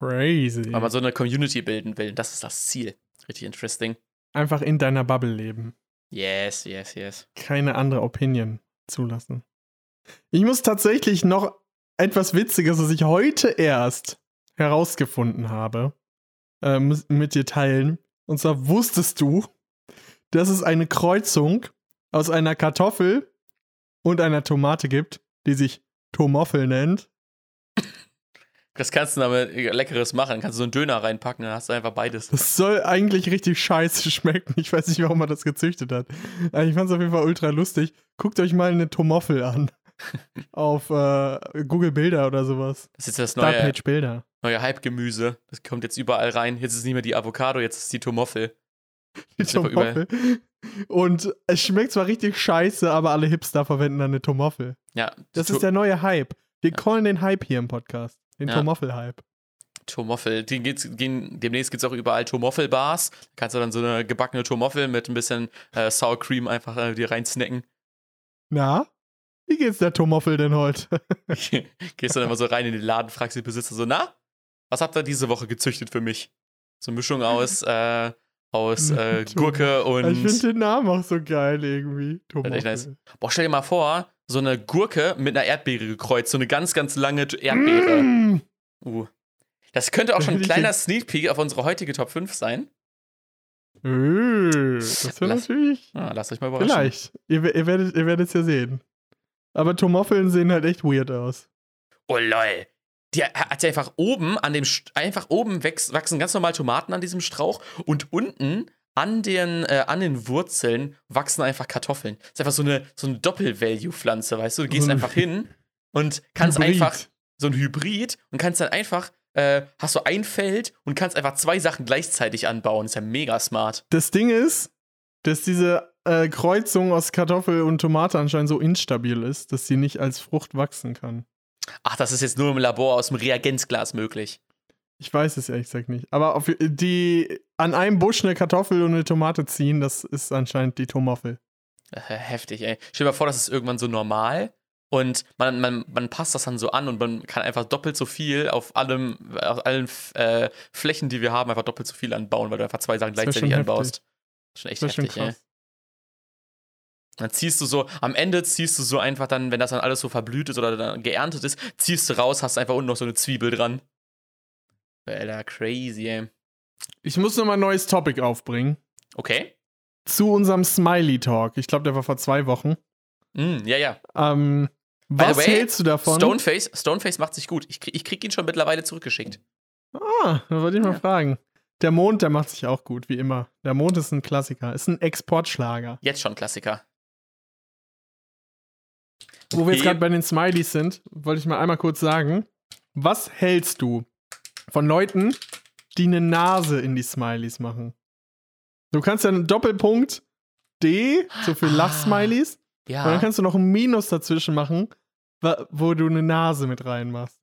Crazy. Weil man so eine Community bilden will. Das ist das Ziel. Richtig interesting. Einfach in deiner Bubble leben. Yes, yes, yes. Keine andere Opinion zulassen. Ich muss tatsächlich noch etwas Witziges, was ich heute erst herausgefunden habe, ähm, mit dir teilen. Und zwar wusstest du, dass es eine Kreuzung aus einer Kartoffel und einer Tomate gibt, die sich Tomoffel nennt. Das kannst du damit Leckeres machen. Kannst du so einen Döner reinpacken, dann hast du einfach beides. Das soll eigentlich richtig scheiße schmecken. Ich weiß nicht, warum man das gezüchtet hat. Aber ich fand es auf jeden Fall ultra lustig. Guckt euch mal eine Tomoffel an. Auf äh, Google Bilder oder sowas. Das ist jetzt das neue, Startpage Bilder. neue Hype-Gemüse. Das kommt jetzt überall rein. Jetzt ist es nicht mehr die Avocado, jetzt ist es die Tomoffel. Die. Tomoffel. Und es schmeckt zwar richtig scheiße, aber alle Hipster verwenden dann eine Tomoffel. Ja, Das die ist der neue Hype. Wir Ja. callen den Hype hier im Podcast. Den Ja. Tomoffel-Hype. Tomoffel. Den geht's, gehen, demnächst gibt es auch überall Tomoffel-Bars. Da kannst du dann so eine gebackene Tomoffel mit ein bisschen äh, Sour Cream einfach äh, dir reinsnacken. Na? Wie geht's der Tomoffel denn heute? Gehst dann immer so rein in den Laden, fragst den Besitzer so, na, was habt ihr diese Woche gezüchtet für mich? So eine Mischung aus, äh, aus äh, Gurke und. ich finde den Namen auch so geil irgendwie. Tomoffel. nice. Boah, stell dir mal vor, so eine Gurke mit einer Erdbeere gekreuzt, so eine ganz, ganz lange Erdbeere. Mm. Uh. Das könnte auch schon ein kleiner Sneak Peek auf unsere heutige Top 5 sein. Äh, das wäre natürlich. Ah, lasst euch mal überraschen. Vielleicht. Ihr, ihr werdet ihr es ja sehen. Aber Tomoffeln sehen halt echt weird aus. Oh lol. Die hat ja einfach oben an dem einfach oben wächst, wachsen ganz normal Tomaten an diesem Strauch und unten an den, äh, an den Wurzeln wachsen einfach Kartoffeln. Das ist einfach so eine, so eine Doppel-Value-Pflanze, weißt du? Du gehst So ein einfach hin und kannst Hybrid. einfach so ein Hybrid und kannst dann einfach, äh, hast so ein Feld und kannst einfach zwei Sachen gleichzeitig anbauen. ist ja mega smart. Das Ding ist, dass diese äh, Kreuzung aus Kartoffel und Tomate anscheinend so instabil ist, dass sie nicht als Frucht wachsen kann. Ach, das ist jetzt nur im Labor aus dem Reagenzglas möglich. Ich weiß es ehrlich gesagt nicht. Aber auf, die an einem Busch eine Kartoffel und eine Tomate ziehen, das ist anscheinend die Tomoffel. Äh, Heftig, ey. Stell dir mal vor, das ist irgendwann so normal und man, man, man passt das dann so an und man kann einfach doppelt so viel auf allem, auf allen äh, Flächen, die wir haben, einfach doppelt so viel anbauen, weil du einfach zwei Sachen Das gleichzeitig anbaust. Schon echt Das ist schon heftig, ey. Dann ziehst du so, am Ende ziehst du so einfach dann, wenn das dann alles so verblüht ist oder dann geerntet ist, ziehst du raus, hast einfach unten noch so eine Zwiebel dran. Alter, crazy, ey. Ich muss nochmal ein neues Topic aufbringen. Okay. Zu unserem Smiley Talk. Ich glaube, der war vor zwei Wochen. Mm, ja, ja. Ähm, was way, hältst du davon? Stoneface, Stoneface macht sich gut. Ich, krieg- ich krieg ihn schon mittlerweile zurückgeschickt. Ah, da wollte ich mal Ja. fragen. Der Mond, der macht sich auch gut, wie immer. Der Mond ist ein Klassiker, ist ein Exportschlager. Jetzt schon Klassiker. Wo wir jetzt gerade bei den Smileys sind, wollte ich mal einmal kurz sagen, was hältst du von Leuten, die eine Nase in die Smileys machen? Du kannst ja einen Doppelpunkt D, so für Ah. Lachsmileys, und dann Ja. kannst du noch ein Minus dazwischen machen, wo du eine Nase mit reinmachst.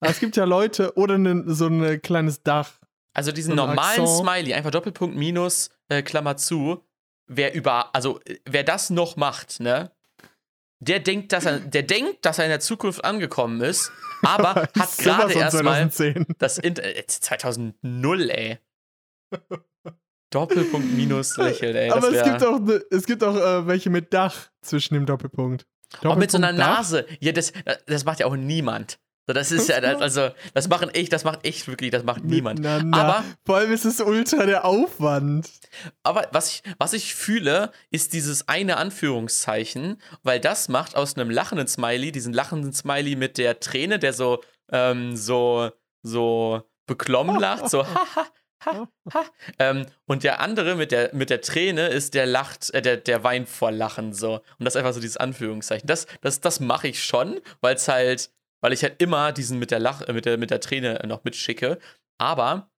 Aber es gibt ja Leute, oder ne, so ein kleines Dach. Also diesen so normalen Akzent. Smiley, einfach Doppelpunkt minus äh, Klammer zu, wer über, also äh, wer das noch macht, ne? Der denkt, dass er, der denkt, dass er in der Zukunft angekommen ist, aber hat gerade von erstmal 2010. das Internet 2000 ey. Doppelpunkt minus lächelt, ey. Aber es gibt auch, ne, es gibt auch äh, welche mit Dach zwischen dem Doppelpunkt. Auch mit so einer Doppelpunkt Dach? Nase. Ja, das, das macht ja auch niemand. So, das ist ja, also, das machen echt, das macht echt wirklich, das macht niemand. Aber- Vor allem ist es ultra der Aufwand. Aber was ich, was ich fühle, ist dieses eine Anführungszeichen, weil das macht aus einem lachenden Smiley, diesen lachenden Smiley mit der Träne, der so, ähm, so, so beklommen lacht, so ha, ha, ha, ha. Ähm, und der andere mit der, mit der Träne ist der lacht, äh, der, der weint vor Lachen, so. Und das ist einfach so dieses Anführungszeichen. Das, das, das mache ich schon, weil es halt, weil ich halt immer diesen mit der Lach, äh, mit der, mit der Träne noch mitschicke. Aber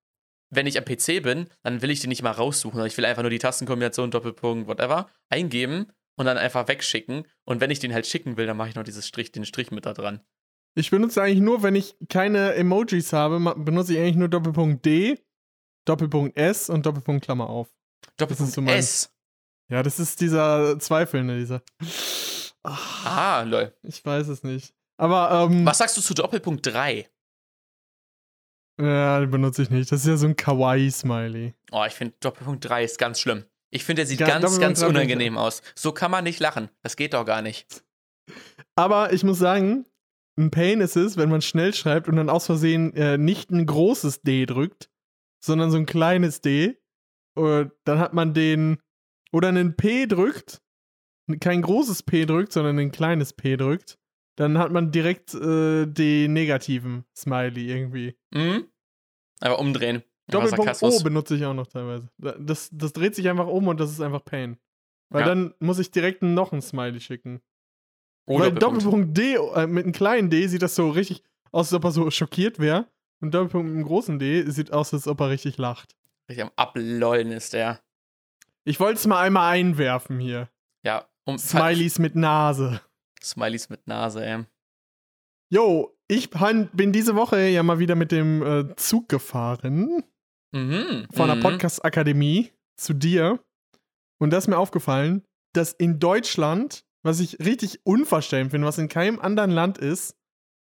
wenn ich am PC bin, dann will ich den nicht mal raussuchen, ich will einfach nur die Tastenkombination, Doppelpunkt, whatever, eingeben und dann einfach wegschicken. Und wenn ich den halt schicken will, dann mache ich noch dieses Strich, den Strich mit da dran. Ich benutze eigentlich nur, wenn ich keine Emojis habe, benutze ich eigentlich nur Doppelpunkt D, Doppelpunkt S und Doppelpunkt Klammer auf. Doppelpunkt so mein- S. Ja, das ist dieser Zweifelnde, dieser. Ah, lol. ich weiß es nicht. Aber, ähm, Was sagst du zu Doppelpunkt 3? ja, den benutze ich nicht. Das ist ja so ein Kawaii-Smiley. Oh, ich finde Doppelpunkt 3 ist ganz schlimm. Ich finde, der sieht Ja, ganz, Doppelpunkt ganz unangenehm aus. So kann man nicht lachen. Das geht doch gar nicht. Aber ich muss sagen, ein Pain ist es, wenn man schnell schreibt und dann aus Versehen äh, nicht ein großes D drückt, sondern so ein kleines D. Äh, dann hat man den. Oder einen P drückt, kein großes P drückt, sondern ein kleines P drückt. Dann hat man direkt äh, den negativen Smiley irgendwie. Mhm. Einfach umdrehen. Doppelpunkt O benutze ich auch noch teilweise. Da- Das, das dreht sich einfach um und das ist einfach Pain. Weil Ja. dann muss ich direkt noch ein Smiley schicken. Oh, Weil Doppelpunkt. Doppelpunkt D äh, mit einem kleinen D sieht das so richtig aus, als ob er so schockiert wäre. Und Doppelpunkt mit einem großen D sieht aus, als ob er richtig lacht. Richtig am Ablollen ist der. Ich wollte es mal einmal einwerfen hier. Ja. Um, Smileys mit Nase. Smileys mit Nase, ey. Jo, ich bin diese Woche ja mal wieder mit dem äh, Zug gefahren Mhm. von der mhm. Podcast-Akademie zu dir. Und da ist mir aufgefallen, dass in Deutschland, was ich richtig unverständlich finde, was in keinem anderen Land ist,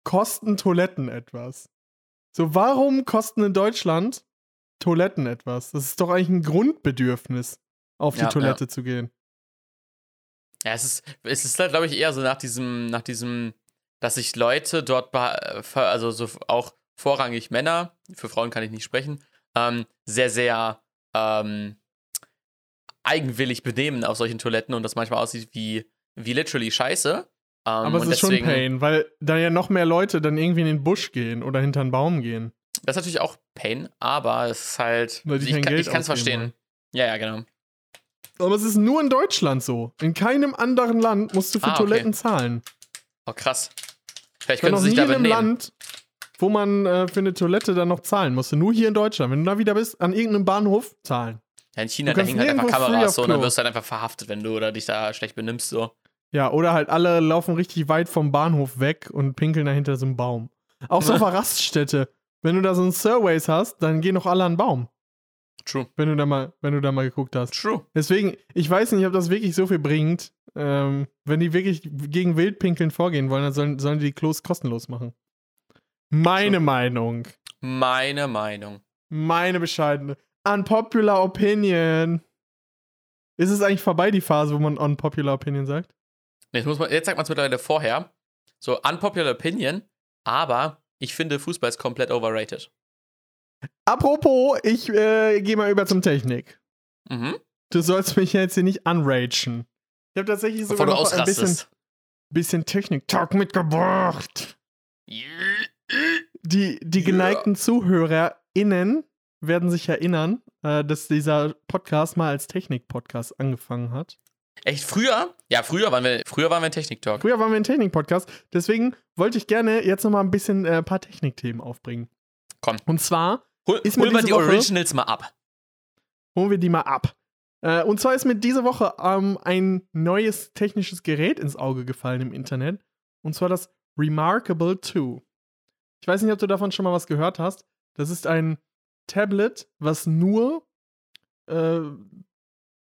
kosten Toiletten etwas. So, warum kosten in Deutschland Toiletten etwas? Das ist doch eigentlich ein Grundbedürfnis, auf die Ja, Toilette zu gehen. Ja, es ist, es ist halt, glaube ich, eher so nach diesem, nach diesem, dass sich Leute dort, also so auch vorrangig Männer, für Frauen kann ich nicht sprechen, ähm, sehr, sehr ähm, eigenwillig benehmen auf solchen Toiletten und das manchmal aussieht wie, wie literally Scheiße. Ähm, Aber es ist schon Pain, weil da ja noch mehr Leute dann irgendwie in den Busch gehen oder hinter einen Baum gehen. Das ist natürlich auch Pain, aber es ist halt. Weil die ich kein kann Geld es verstehen. wollen. Ja, ja, genau. Aber es ist nur in Deutschland so. In keinem anderen Land musst du für Ah, okay. Toiletten zahlen. Oh, krass. Vielleicht können noch sie sich nie da in einem. Land, wo man äh, für eine Toilette dann noch zahlen musste. Nur hier in Deutschland. Wenn du da wieder bist, an irgendeinem Bahnhof zahlen. Ja, in China, da hängen halt einfach Kameras so und dann wirst du halt einfach verhaftet, wenn du oder dich da schlecht benimmst. So. Ja, oder halt alle laufen richtig weit vom Bahnhof weg und pinkeln dahinter so einem Baum. Auch so auf Raststätte. Wenn du da so einen Surways hast, dann gehen doch alle an den Baum. True. Wenn du da mal, wenn du da mal geguckt hast. True. Deswegen, ich weiß nicht, ob das wirklich so viel bringt. Ähm, wenn die wirklich gegen Wildpinkeln vorgehen wollen, dann sollen, sollen die die Klos kostenlos machen. Meine So. Meinung. Meine Meinung. Meine bescheidene. Unpopular Opinion. Ist es eigentlich vorbei, die Phase, wo man Unpopular Opinion sagt? Nee, Jetzt, muss man, jetzt sagt man es mittlerweile vorher. So, unpopular opinion, aber ich finde, Fußball ist komplett overrated. Apropos, ich äh, gehe mal über zum Technik. Mhm. Du sollst mich jetzt hier nicht unragen. Ich habe tatsächlich sogar noch ein bisschen, bisschen Technik-Talk mitgebracht. Die, die Ja. geneigten ZuhörerInnen werden sich erinnern, äh, dass dieser Podcast mal als Technik-Podcast angefangen hat. Echt früher? Ja, früher waren wir, früher waren wir ein Technik-Talk. Früher waren wir ein Technik-Podcast. Deswegen wollte ich gerne jetzt nochmal ein bisschen äh, ein paar Technikthemen aufbringen. Komm. Und zwar Hol, Ist mir hol mal diese die Woche- Originals mal ab. holen wir die mal ab. Äh, und zwar ist mir diese Woche ähm, ein neues technisches Gerät ins Auge gefallen im Internet. Und zwar das Remarkable 2. Ich weiß nicht, ob du davon schon mal was gehört hast. Das ist ein Tablet, was nur äh,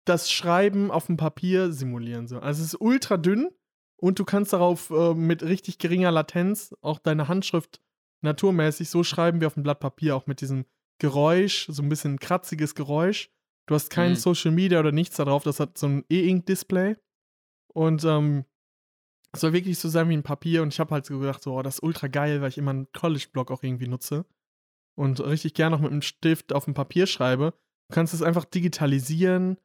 das Schreiben auf dem Papier simulieren soll. Also es ist ultra dünn und du kannst darauf äh, mit richtig geringer Latenz auch deine Handschrift naturmäßig so schreiben wie auf dem Blatt Papier, auch mit diesem Geräusch, so ein bisschen kratziges Geräusch. Du hast kein Mhm. Social Media oder nichts darauf, das hat so ein E-Ink-Display. Und ähm, es soll wirklich so sein wie ein Papier. Und ich habe halt so gedacht, so, oh, das ist ultra geil, weil ich immer einen College-Block auch irgendwie nutze. Und richtig gerne auch mit einem Stift auf dem Papier schreibe. Du kannst es einfach digitalisieren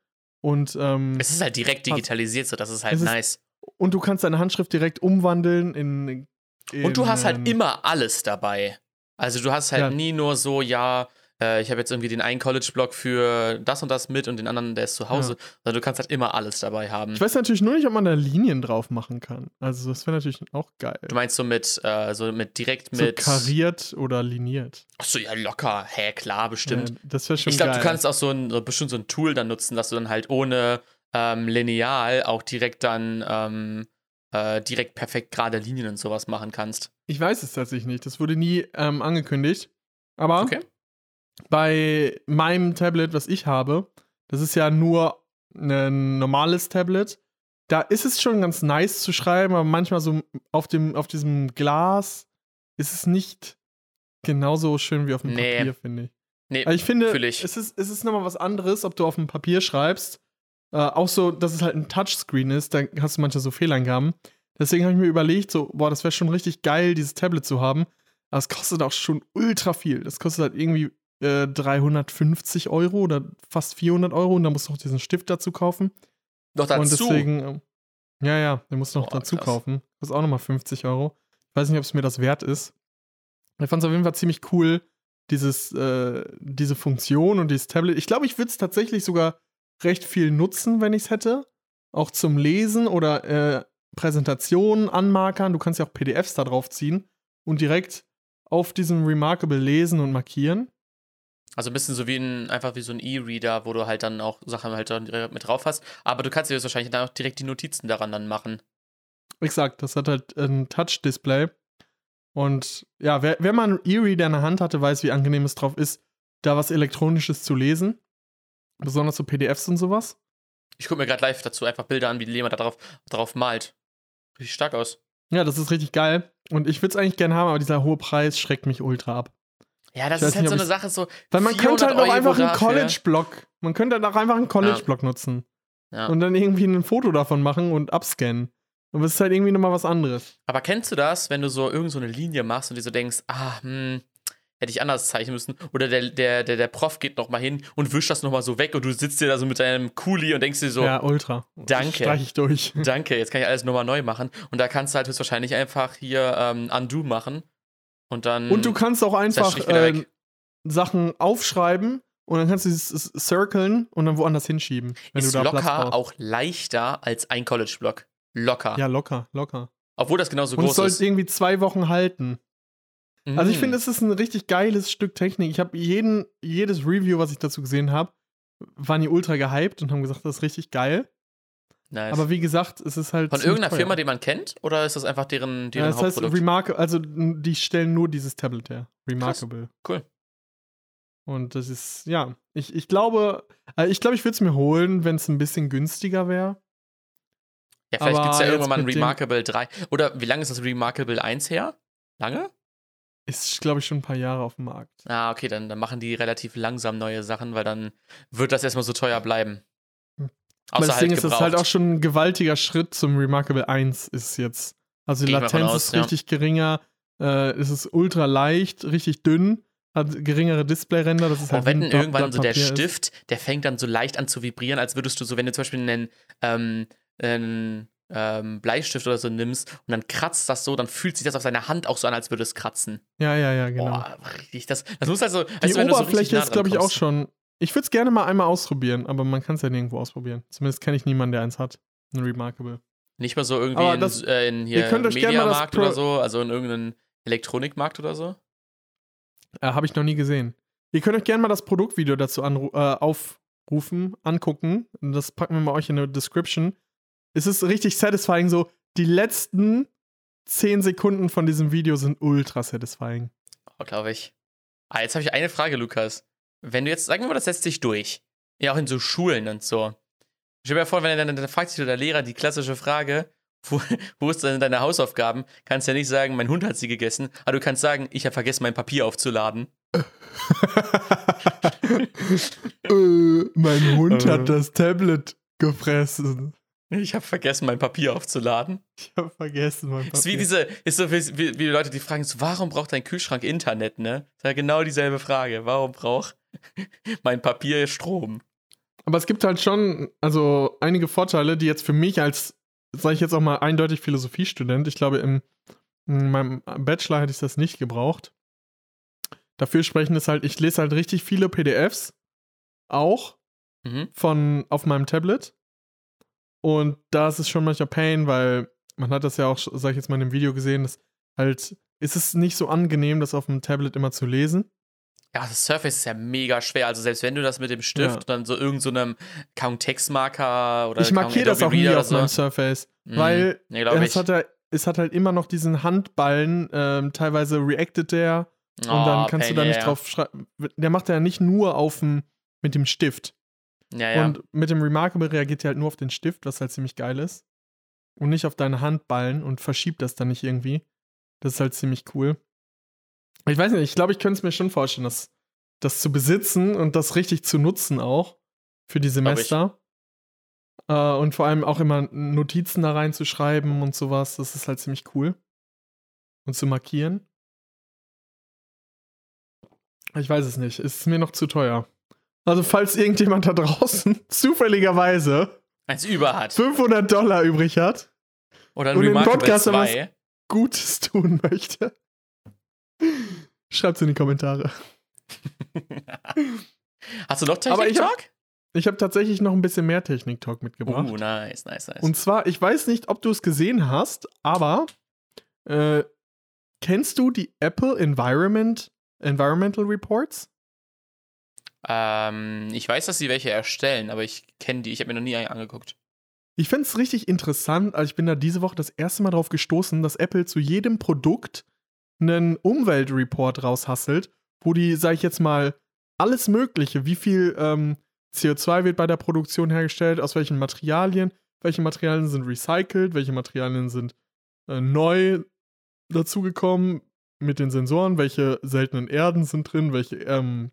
und, ähm, Es ist halt direkt digitalisiert, so das ist halt Es ist- nice. und du kannst deine Handschrift direkt umwandeln in. Und du hast halt immer alles dabei. Also du hast halt Ja. nie nur so, ja, äh, ich habe jetzt irgendwie den einen College-Block für das und das mit und den anderen, der ist zu Hause. Sondern du kannst halt immer alles dabei haben. Ich weiß natürlich nur nicht, ob man da Linien drauf machen kann. Also, das wäre natürlich auch geil. Du meinst so mit, äh, so mit direkt so mit. kariert oder liniert. Achso, ja, locker. Hä, klar, bestimmt. Ja, das wäre schon ich glaube, du kannst auch so ein, so bestimmt so ein Tool dann nutzen, dass du dann halt ohne ähm, Lineal auch direkt dann ähm, äh, direkt perfekt gerade Linien und sowas machen kannst. Ich weiß es tatsächlich nicht. Das wurde nie ähm, angekündigt. Aber Okay. bei meinem Tablet, was ich habe, das ist ja nur ein normales Tablet. Da ist es schon ganz nice zu schreiben, aber manchmal so auf, dem, auf diesem Glas ist es nicht genauso schön wie auf dem Nee. Papier, finde ich. Nee, Aber ich finde, ich. es ist, es ist nochmal was anderes, ob du auf dem Papier schreibst. Äh, auch so, dass es halt ein Touchscreen ist, da hast du manchmal so Fehleingaben. Deswegen habe ich mir überlegt, so, boah, das wäre schon richtig geil, dieses Tablet zu haben. Aber es kostet auch schon ultra viel. Das kostet halt irgendwie äh, 350 Euro oder fast 400 Euro und dann musst du auch diesen Stift dazu kaufen. Doch dazu. Und deswegen, ähm, ja, ja, den musst du noch Boah, dazu krass. kaufen. Kostet auch nochmal 50 Euro. Ich weiß nicht, ob es mir das wert ist. Ich fand es auf jeden Fall ziemlich cool, dieses, äh, diese Funktion und dieses Tablet. Ich glaube, ich würde es tatsächlich sogar recht viel nutzen, wenn ich es hätte. Auch zum Lesen oder äh, Präsentationen anmarkern. Du kannst ja auch PDFs da drauf ziehen und direkt auf diesem Remarkable lesen und markieren. Also ein bisschen so wie ein, einfach wie so ein E-Reader, wo du halt dann auch Sachen halt mit drauf hast. Aber du kannst dir jetzt wahrscheinlich dann auch direkt die Notizen daran dann machen. Exakt, das hat halt ein Touch-Display. Und ja, wer, wer mal einen E-Reader in der Hand hatte, weiß, wie angenehm es drauf ist, da was Elektronisches zu lesen. Besonders so PDFs und sowas. Ich gucke mir gerade live dazu einfach Bilder an, wie jemand da drauf, drauf malt. Richtig stark aus. Ja, das ist richtig geil. Und ich würde es eigentlich gerne haben, aber dieser hohe Preis schreckt mich ultra ab. Ja, das ist halt nicht, so eine Sache, so. Weil man könnte 400 halt auch einfach einen. College-Block. Man könnte halt auch einfach einen College-Block nutzen. Ja. Und dann irgendwie ein Foto davon machen und abscannen. Und das ist halt irgendwie nochmal was anderes. Aber kennst du das, wenn du so irgend so eine Linie machst und dir so denkst, ah, hm, hätte ich anders zeichnen müssen? Oder der, der, der, der Prof geht nochmal hin und wischt das nochmal so weg und du sitzt dir da so mit deinem Kuli und denkst dir so, ja, ultra. danke. Streich ich durch. danke, jetzt kann ich alles nochmal neu machen. Und da kannst du halt höchstwahrscheinlich einfach hier ähm, Undo machen. Und dann. Und du kannst auch einfach äh. Sachen aufschreiben und dann kannst du es es circlen und dann woanders hinschieben. Ist du locker auch leichter als ein College-Block. Locker. Ja, locker, locker. Obwohl das genauso und es groß soll ist. irgendwie zwei Wochen halten. Also ich Mhm. finde, es ist ein richtig geiles Stück Technik. Ich habe jeden, jedes Review, was ich dazu gesehen habe, waren die ultra gehypt und haben gesagt, das ist richtig geil. nice. Aber wie gesagt, es ist halt. Von irgendeiner teuer. Firma, die man kennt? Oder ist das einfach deren, ja, deren das heißt Hauptprodukt? Remarkable, also die stellen nur dieses Tablet her. Remarkable. Cool. Und das ist, ja, ich, ich glaube, äh, ich glaube, ich würde es mir holen, wenn es ein bisschen günstiger wäre. Ja, vielleicht gibt es ja irgendwann mal ein Remarkable 3. Oder wie lange ist das Remarkable 1 her? Lange? Ist, glaube ich, schon ein paar Jahre auf dem Markt. Ah, okay, dann, dann machen die relativ langsam neue Sachen, weil dann wird das erstmal so teuer bleiben. Aber Außer das Ding halt ist, das gebraucht. ist halt auch schon ein gewaltiger Schritt zum Remarkable 1 ist jetzt. Also die von Latenz aus, ist ja. richtig geringer, äh, es ist ultra leicht, richtig dünn, hat geringere Displayränder, das ist halt Blatt- irgendwann so der Papier ist. Stift, der fängt dann so leicht an zu vibrieren, als würdest du so, wenn du zum Beispiel einen, ähm, einen ähm, Bleistift oder so nimmst und dann kratzt das so, dann fühlt sich das auf deiner Hand auch so an, als würde es kratzen. Ja, ja, ja, genau. Boah, richtig. Das, das muss also. Die so Oberfläche nah ist, glaube ich, auch schon. Ich würde es gerne mal einmal ausprobieren, aber man kann es ja nirgendwo ausprobieren. Zumindest kenne ich niemanden, der eins hat. Ein Remarkable. Nicht mal so irgendwie Aber in, das- äh, in hier das Mediamarkt oder so, also in irgendeinem Elektronikmarkt oder so. Äh, Habe ich noch nie gesehen. Ihr könnt euch gerne mal das Produktvideo dazu äh, aufrufen, angucken. Das packen wir mal euch in der Description. Es ist richtig satisfying, so die letzten 10 Sekunden von diesem Video sind ultra satisfying. Oh, glaube ich. Ah, jetzt habe ich eine Frage, Lukas. Wenn du jetzt, sagen wir mal, das setzt sich durch. Ja, auch in so Schulen und so. Stell dir mal vor, wenn dann, dann fragt sich der Lehrer die klassische Frage, wo, wo ist denn deine Hausaufgaben? Kannst ja nicht sagen, mein Hund hat sie gegessen, aber du kannst sagen, ich habe vergessen, mein Papier aufzuladen. äh, mein Hund Äh. hat das Tablet gefressen. Ich habe vergessen, mein Papier aufzuladen. Ich habe vergessen, mein Ist wie Papier. diese, ist so wie, wie, die Leute, die fragen so, warum braucht dein Kühlschrank Internet, ne? Das ist ja genau dieselbe Frage. Warum braucht mein Papier Strom? Aber es gibt halt schon, also einige Vorteile, die jetzt für mich als, sage ich jetzt auch mal eindeutig Philosophiestudent, ich glaube, im, in meinem Bachelor hätte ich das nicht gebraucht. Dafür sprechen ist halt, ich lese halt richtig viele PDFs, auch Mhm. von auf meinem Tablet. Und da ist es schon manchmal Pain, weil man hat das ja auch, sag ich jetzt mal in dem Video gesehen, dass halt, ist es nicht so angenehm, das auf dem Tablet immer zu lesen. Ja, das Surface ist ja mega schwer. Also selbst wenn du das mit dem Stift Ja. und dann so irgendein so einem kaum Textmarker oder ich markiere das auch nie auf meinem Surface, Mhm. weil Ja, glaub es hat, halt, es hat halt immer noch diesen Handballen, ähm, teilweise reactet der und dann Oh, kannst du Pain, da ja, nicht ja. drauf schreiben. Der macht ja nicht nur auf dem, mit dem Stift. Ja, ja. Und mit dem Remarkable reagiert er halt nur auf den Stift, was halt ziemlich geil ist. Und nicht auf deine Handballen und verschiebt das dann nicht irgendwie. Das ist halt ziemlich cool. Ich weiß nicht, ich glaube, ich könnte es mir schon vorstellen, das, das zu besitzen und das richtig zu nutzen auch für die. Semester. Äh, und vor allem auch immer Notizen da reinzuschreiben und sowas. Das ist halt ziemlich cool. Und zu markieren. Ich weiß es nicht. Ist mir noch zu teuer. Also, falls irgendjemand da draußen zufälligerweise Als über hat. 500 Dollar übrig hat, Oder ein und Remarkable Podcast 2. Gutes tun möchte, schreibt's in die Kommentare. Hast du noch hab- Technik-Talk? Ich habe tatsächlich noch ein bisschen mehr Technik-Talk mitgebracht. Uh, nice, nice, nice. Und zwar, ich weiß nicht, ob du es gesehen hast, aber äh, kennst du die Apple Environment, Environmental Reports? Ähm, ich weiß, dass sie welche erstellen, aber ich kenne die. Ich habe mir noch nie eine angeguckt. Ich finde es richtig interessant, also ich bin da diese Woche das erste Mal drauf gestoßen, dass Apple zu jedem Produkt einen Umweltreport raushasselt, wo die, sag ich jetzt mal, alles Mögliche, wie viel ähm, CO2 wird bei der Produktion hergestellt, aus welchen Materialien, welche Materialien sind recycelt, welche Materialien sind äh, neu dazugekommen mit den Sensoren, welche seltenen Erden sind drin, welche, ähm,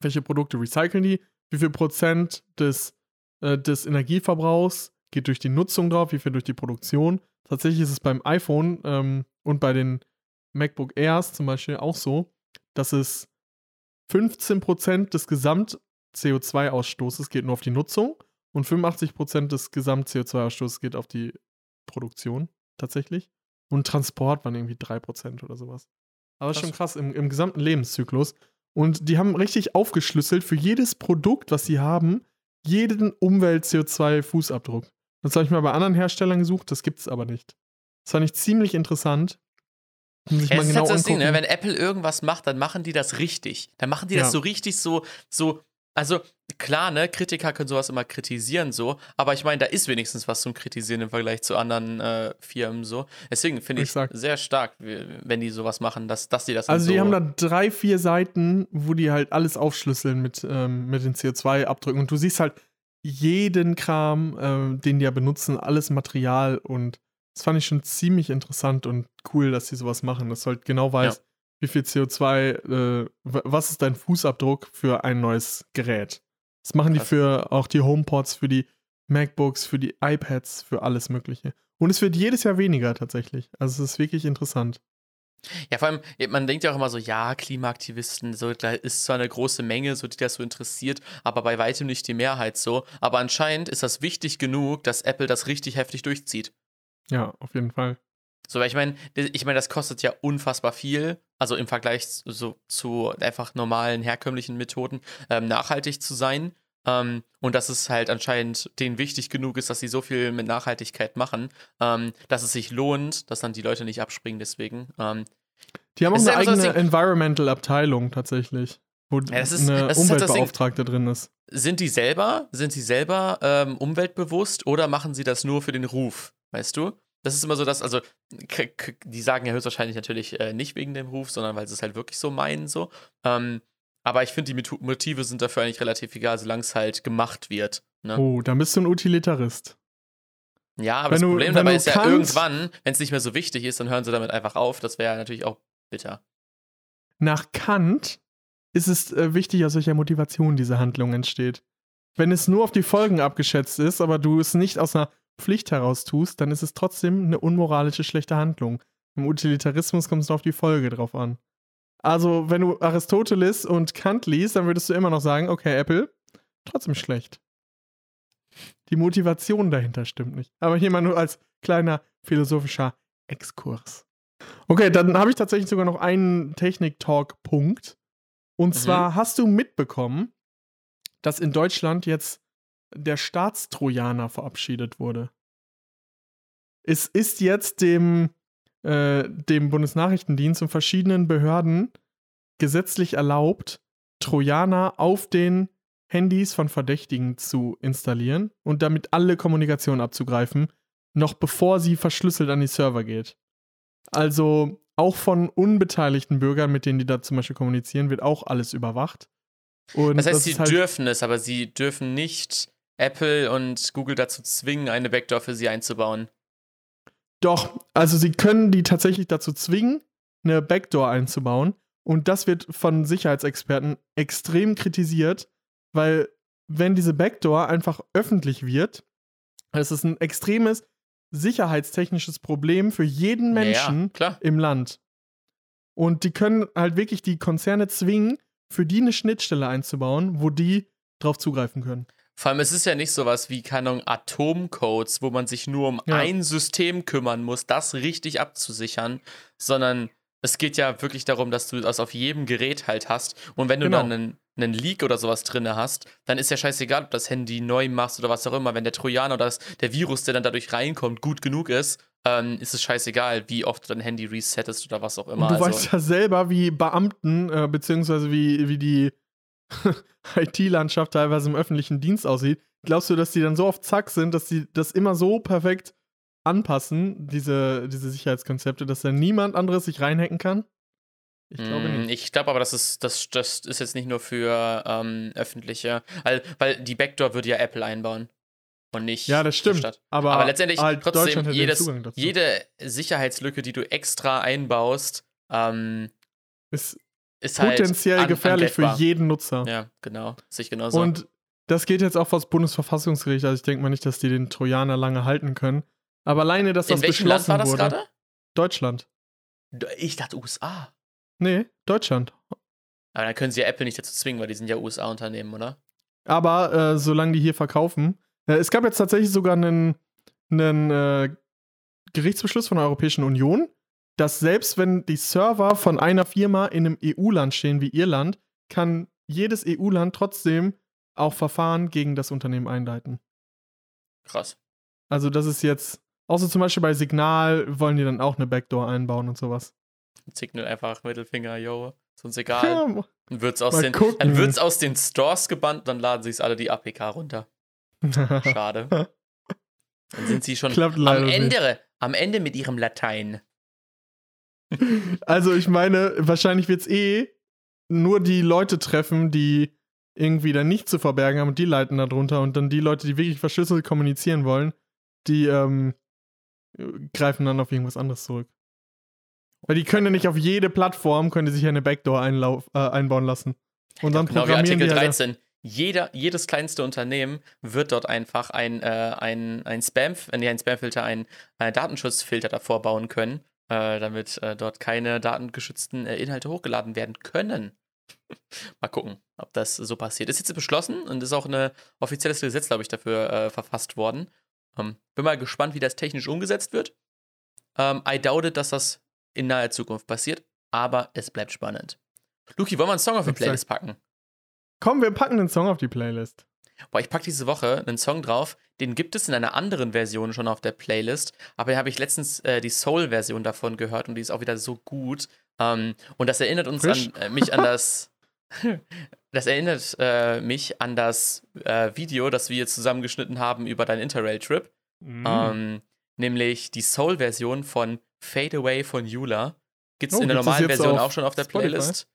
welche Produkte recyceln die, wie viel Prozent des, äh, des Energieverbrauchs geht durch die Nutzung drauf, wie viel durch die Produktion. Tatsächlich ist es beim iPhone ähm, und bei den MacBook Airs zum Beispiel auch so, dass es 15% des Gesamt-CO2-Ausstoßes geht nur auf die Nutzung und 85% des Gesamt-CO2-Ausstoßes geht auf die Produktion tatsächlich. Und Transport waren irgendwie 3% oder sowas. Aber das ist schon krass im, im gesamten Lebenszyklus. Und die haben richtig aufgeschlüsselt für jedes Produkt, was sie haben, jeden Umwelt-CO2-Fußabdruck. Das habe ich mal bei anderen Herstellern gesucht, das gibt es aber nicht. Das fand ich ziemlich interessant. Um sich Ja, das ist genau halt so das Ding, ne? Wenn Apple irgendwas macht, dann machen die das richtig. Dann machen die das Ja. so richtig so, so, also klar, ne, Kritiker können sowas immer kritisieren, so, aber ich meine, da ist wenigstens was zum Kritisieren im Vergleich zu anderen äh, Firmen so. Deswegen finde ich Exakt. sehr stark, wenn die sowas machen, dass, dass die das Also dann die so haben da drei, vier Seiten, wo die halt alles aufschlüsseln mit, ähm, mit den CO2-Abdrücken. Und du siehst halt jeden Kram, ähm, den die ja benutzen, alles Material. Und das fand ich schon ziemlich interessant und cool, dass die sowas machen. Dass du halt genau weißt, wie viel CO2, äh, was ist dein Fußabdruck für ein neues Gerät. Das machen die Krass. für auch die HomePods, für die MacBooks, für die iPads, für alles Mögliche. Und es wird jedes Jahr weniger tatsächlich. Also es ist wirklich interessant. Ja, vor allem, man denkt ja auch immer so, ja, Klimaaktivisten, so, da ist zwar eine große Menge, so, die das so interessiert, aber bei weitem nicht die Mehrheit so. Aber anscheinend ist das wichtig genug, dass Apple das richtig heftig durchzieht. Ja, auf jeden Fall. So, weil ich meine, ich meine, das kostet ja unfassbar viel, also im Vergleich so, zu einfach normalen, herkömmlichen Methoden, ähm, nachhaltig zu sein. Ähm, und dass es halt anscheinend denen wichtig genug ist, dass sie so viel mit Nachhaltigkeit machen, ähm, dass es sich lohnt, dass dann die Leute nicht abspringen deswegen. Ähm, die haben auch eine eigene so Environmental-Abteilung tatsächlich, wo ja, ist, eine Umweltbeauftragte drin ist. Sind die selber, sind sie selber ähm, umweltbewusst oder machen sie das nur für den Ruf, weißt du? Das ist immer so, dass, also, die sagen ja höchstwahrscheinlich natürlich äh, nicht wegen dem Ruf, sondern weil sie es halt wirklich so meinen, so. Ähm, aber ich finde, die Motive sind dafür eigentlich relativ egal, solange es halt gemacht wird. Ne? Oh, dann bist du ein Utilitarist. Ja, aber wenn das du, Problem dabei ist ja irgendwann, wenn es nicht mehr so wichtig ist, dann hören sie damit einfach auf. Das wäre natürlich auch bitter. Nach Kant ist es äh, wichtig, aus welcher Motivation diese Handlung entsteht. Wenn es nur auf die Folgen abgeschätzt ist, aber du es nicht aus einer Pflicht heraus tust, dann ist es trotzdem eine unmoralische, schlechte Handlung. Im Utilitarismus kommt es nur auf die Folge drauf an. Also, wenn du Aristoteles und Kant liest, dann würdest du immer noch sagen, okay, Apple, trotzdem schlecht. Die Motivation dahinter stimmt nicht. Aber hier mal nur als kleiner philosophischer Exkurs. Okay, dann habe ich tatsächlich sogar noch einen Technik-Talk-Punkt. Und mhm. zwar hast du mitbekommen, dass in Deutschland jetzt der Staatstrojaner verabschiedet wurde. Es ist jetzt dem, äh, dem Bundesnachrichtendienst und verschiedenen Behörden gesetzlich erlaubt, Trojaner auf den Handys von Verdächtigen zu installieren und damit alle Kommunikation abzugreifen, noch bevor sie verschlüsselt an die Server geht. Also auch von unbeteiligten Bürgern, mit denen die da zum Beispiel kommunizieren, wird auch alles überwacht. Und das heißt, das sie halt dürfen es, aber sie dürfen nicht Apple und Google dazu zwingen, eine Backdoor für sie einzubauen. Doch, also sie können die tatsächlich dazu zwingen, eine Backdoor einzubauen. Und das wird von Sicherheitsexperten extrem kritisiert, weil wenn diese Backdoor einfach öffentlich wird, ist es ein extremes sicherheitstechnisches Problem für jeden Menschen ja, im Land. Und die können halt wirklich die Konzerne zwingen, für die eine Schnittstelle einzubauen, wo die drauf zugreifen können. Vor allem, es ist ja nicht sowas wie, keine Ahnung, Atomcodes, wo man sich nur um ja. ein System kümmern muss, das richtig abzusichern, sondern es geht ja wirklich darum, dass du das auf jedem Gerät halt hast. Und wenn du genau. dann einen, einen Leak oder sowas drin hast, dann ist ja scheißegal, ob das Handy neu machst oder was auch immer. Wenn der Trojaner oder das, der Virus, der dann dadurch reinkommt, gut genug ist, ähm, ist es scheißegal, wie oft du dein Handy resettest oder was auch immer. Und du also, weißt ja selber, wie Beamten, äh, beziehungsweise wie, wie die IT-Landschaft teilweise im öffentlichen Dienst aussieht, glaubst du, dass die dann so auf Zack sind, dass die das immer so perfekt anpassen, diese, diese Sicherheitskonzepte, dass da niemand anderes sich reinhacken kann? Ich glaube nicht. Mm, ich glaube aber, das ist, das, das ist jetzt nicht nur für ähm, öffentliche, weil, weil die Backdoor würde ja Apple einbauen und nicht. Ja, das stimmt. Aber, aber, letztendlich halt trotzdem jedes, jede Sicherheitslücke, die du extra einbaust, ähm, ist ist halt potenziell an, gefährlich für jeden Nutzer. Ja, genau. Sich genauso. Und das geht jetzt auch vor das Bundesverfassungsgericht. Also ich denke mal nicht, dass die den Trojaner lange halten können. Aber alleine, dass das welchem Land war das wurde, gerade? Deutschland. Ich dachte USA. Nee, Deutschland. Aber dann können sie ja Apple nicht dazu zwingen, weil die sind ja USA-Unternehmen, oder? Aber äh, solange die hier verkaufen. Äh, es gab jetzt tatsächlich sogar einen, einen äh, Gerichtsbeschluss von der Europäischen Union, dass selbst wenn die Server von einer Firma in einem EU-Land stehen wie Irland, kann jedes EU-Land trotzdem auch Verfahren gegen das Unternehmen einleiten. Krass. Also das ist jetzt, außer zum Beispiel bei Signal wollen die dann auch eine Backdoor einbauen und sowas. Signal einfach Mittelfinger, yo, ist uns egal. Ja, dann wird's aus, den, dann wird's aus den Stores gebannt, dann laden sich alle die APK runter. Schade. Dann sind sie schon am Ende, am Ende mit ihrem Latein. Also ich meine, wahrscheinlich wird es eh nur die Leute treffen, die irgendwie dann nicht zu verbergen haben und die leiten darunter und dann die Leute, die wirklich verschlüsselt kommunizieren wollen, die ähm, greifen dann auf irgendwas anderes zurück. Weil die können ja nicht auf jede Plattform, können die sich eine Backdoor einlauf, äh, einbauen lassen. Und dann genau programmieren wie Artikel 13. Jeder, jedes kleinste Unternehmen wird dort einfach ein, äh, ein, ein Spam, äh, ein Spamfilter, ein, ein Datenschutzfilter davor bauen können, äh, damit äh, dort keine datengeschützten äh, Inhalte hochgeladen werden können. Mal gucken, ob das so passiert. Ist jetzt beschlossen und ist auch ein offizielles Gesetz, glaube ich, dafür äh, verfasst worden. Ähm, bin mal gespannt, wie das technisch umgesetzt wird. Ähm, I doubt it, dass das in naher Zukunft passiert, aber es bleibt spannend. Luki, wollen wir einen Song auf die. Playlist packen? Komm, wir packen den Song auf die Playlist. Boah, ich packe diese Woche einen Song drauf, den gibt es in einer anderen Version schon auf der Playlist, aber da habe ich letztens äh, die Soul-Version davon gehört und die ist auch wieder so gut. Ähm, und das erinnert uns Frisch. an äh, mich an das. das erinnert äh, mich an das äh, Video, das wir zusammengeschnitten haben über deinen Interrail-Trip. Mhm. Ähm, nämlich die Soul-Version von Fade Away von Yula. Gibt es Oh, in der normalen Version auch schon auf der? Playlist.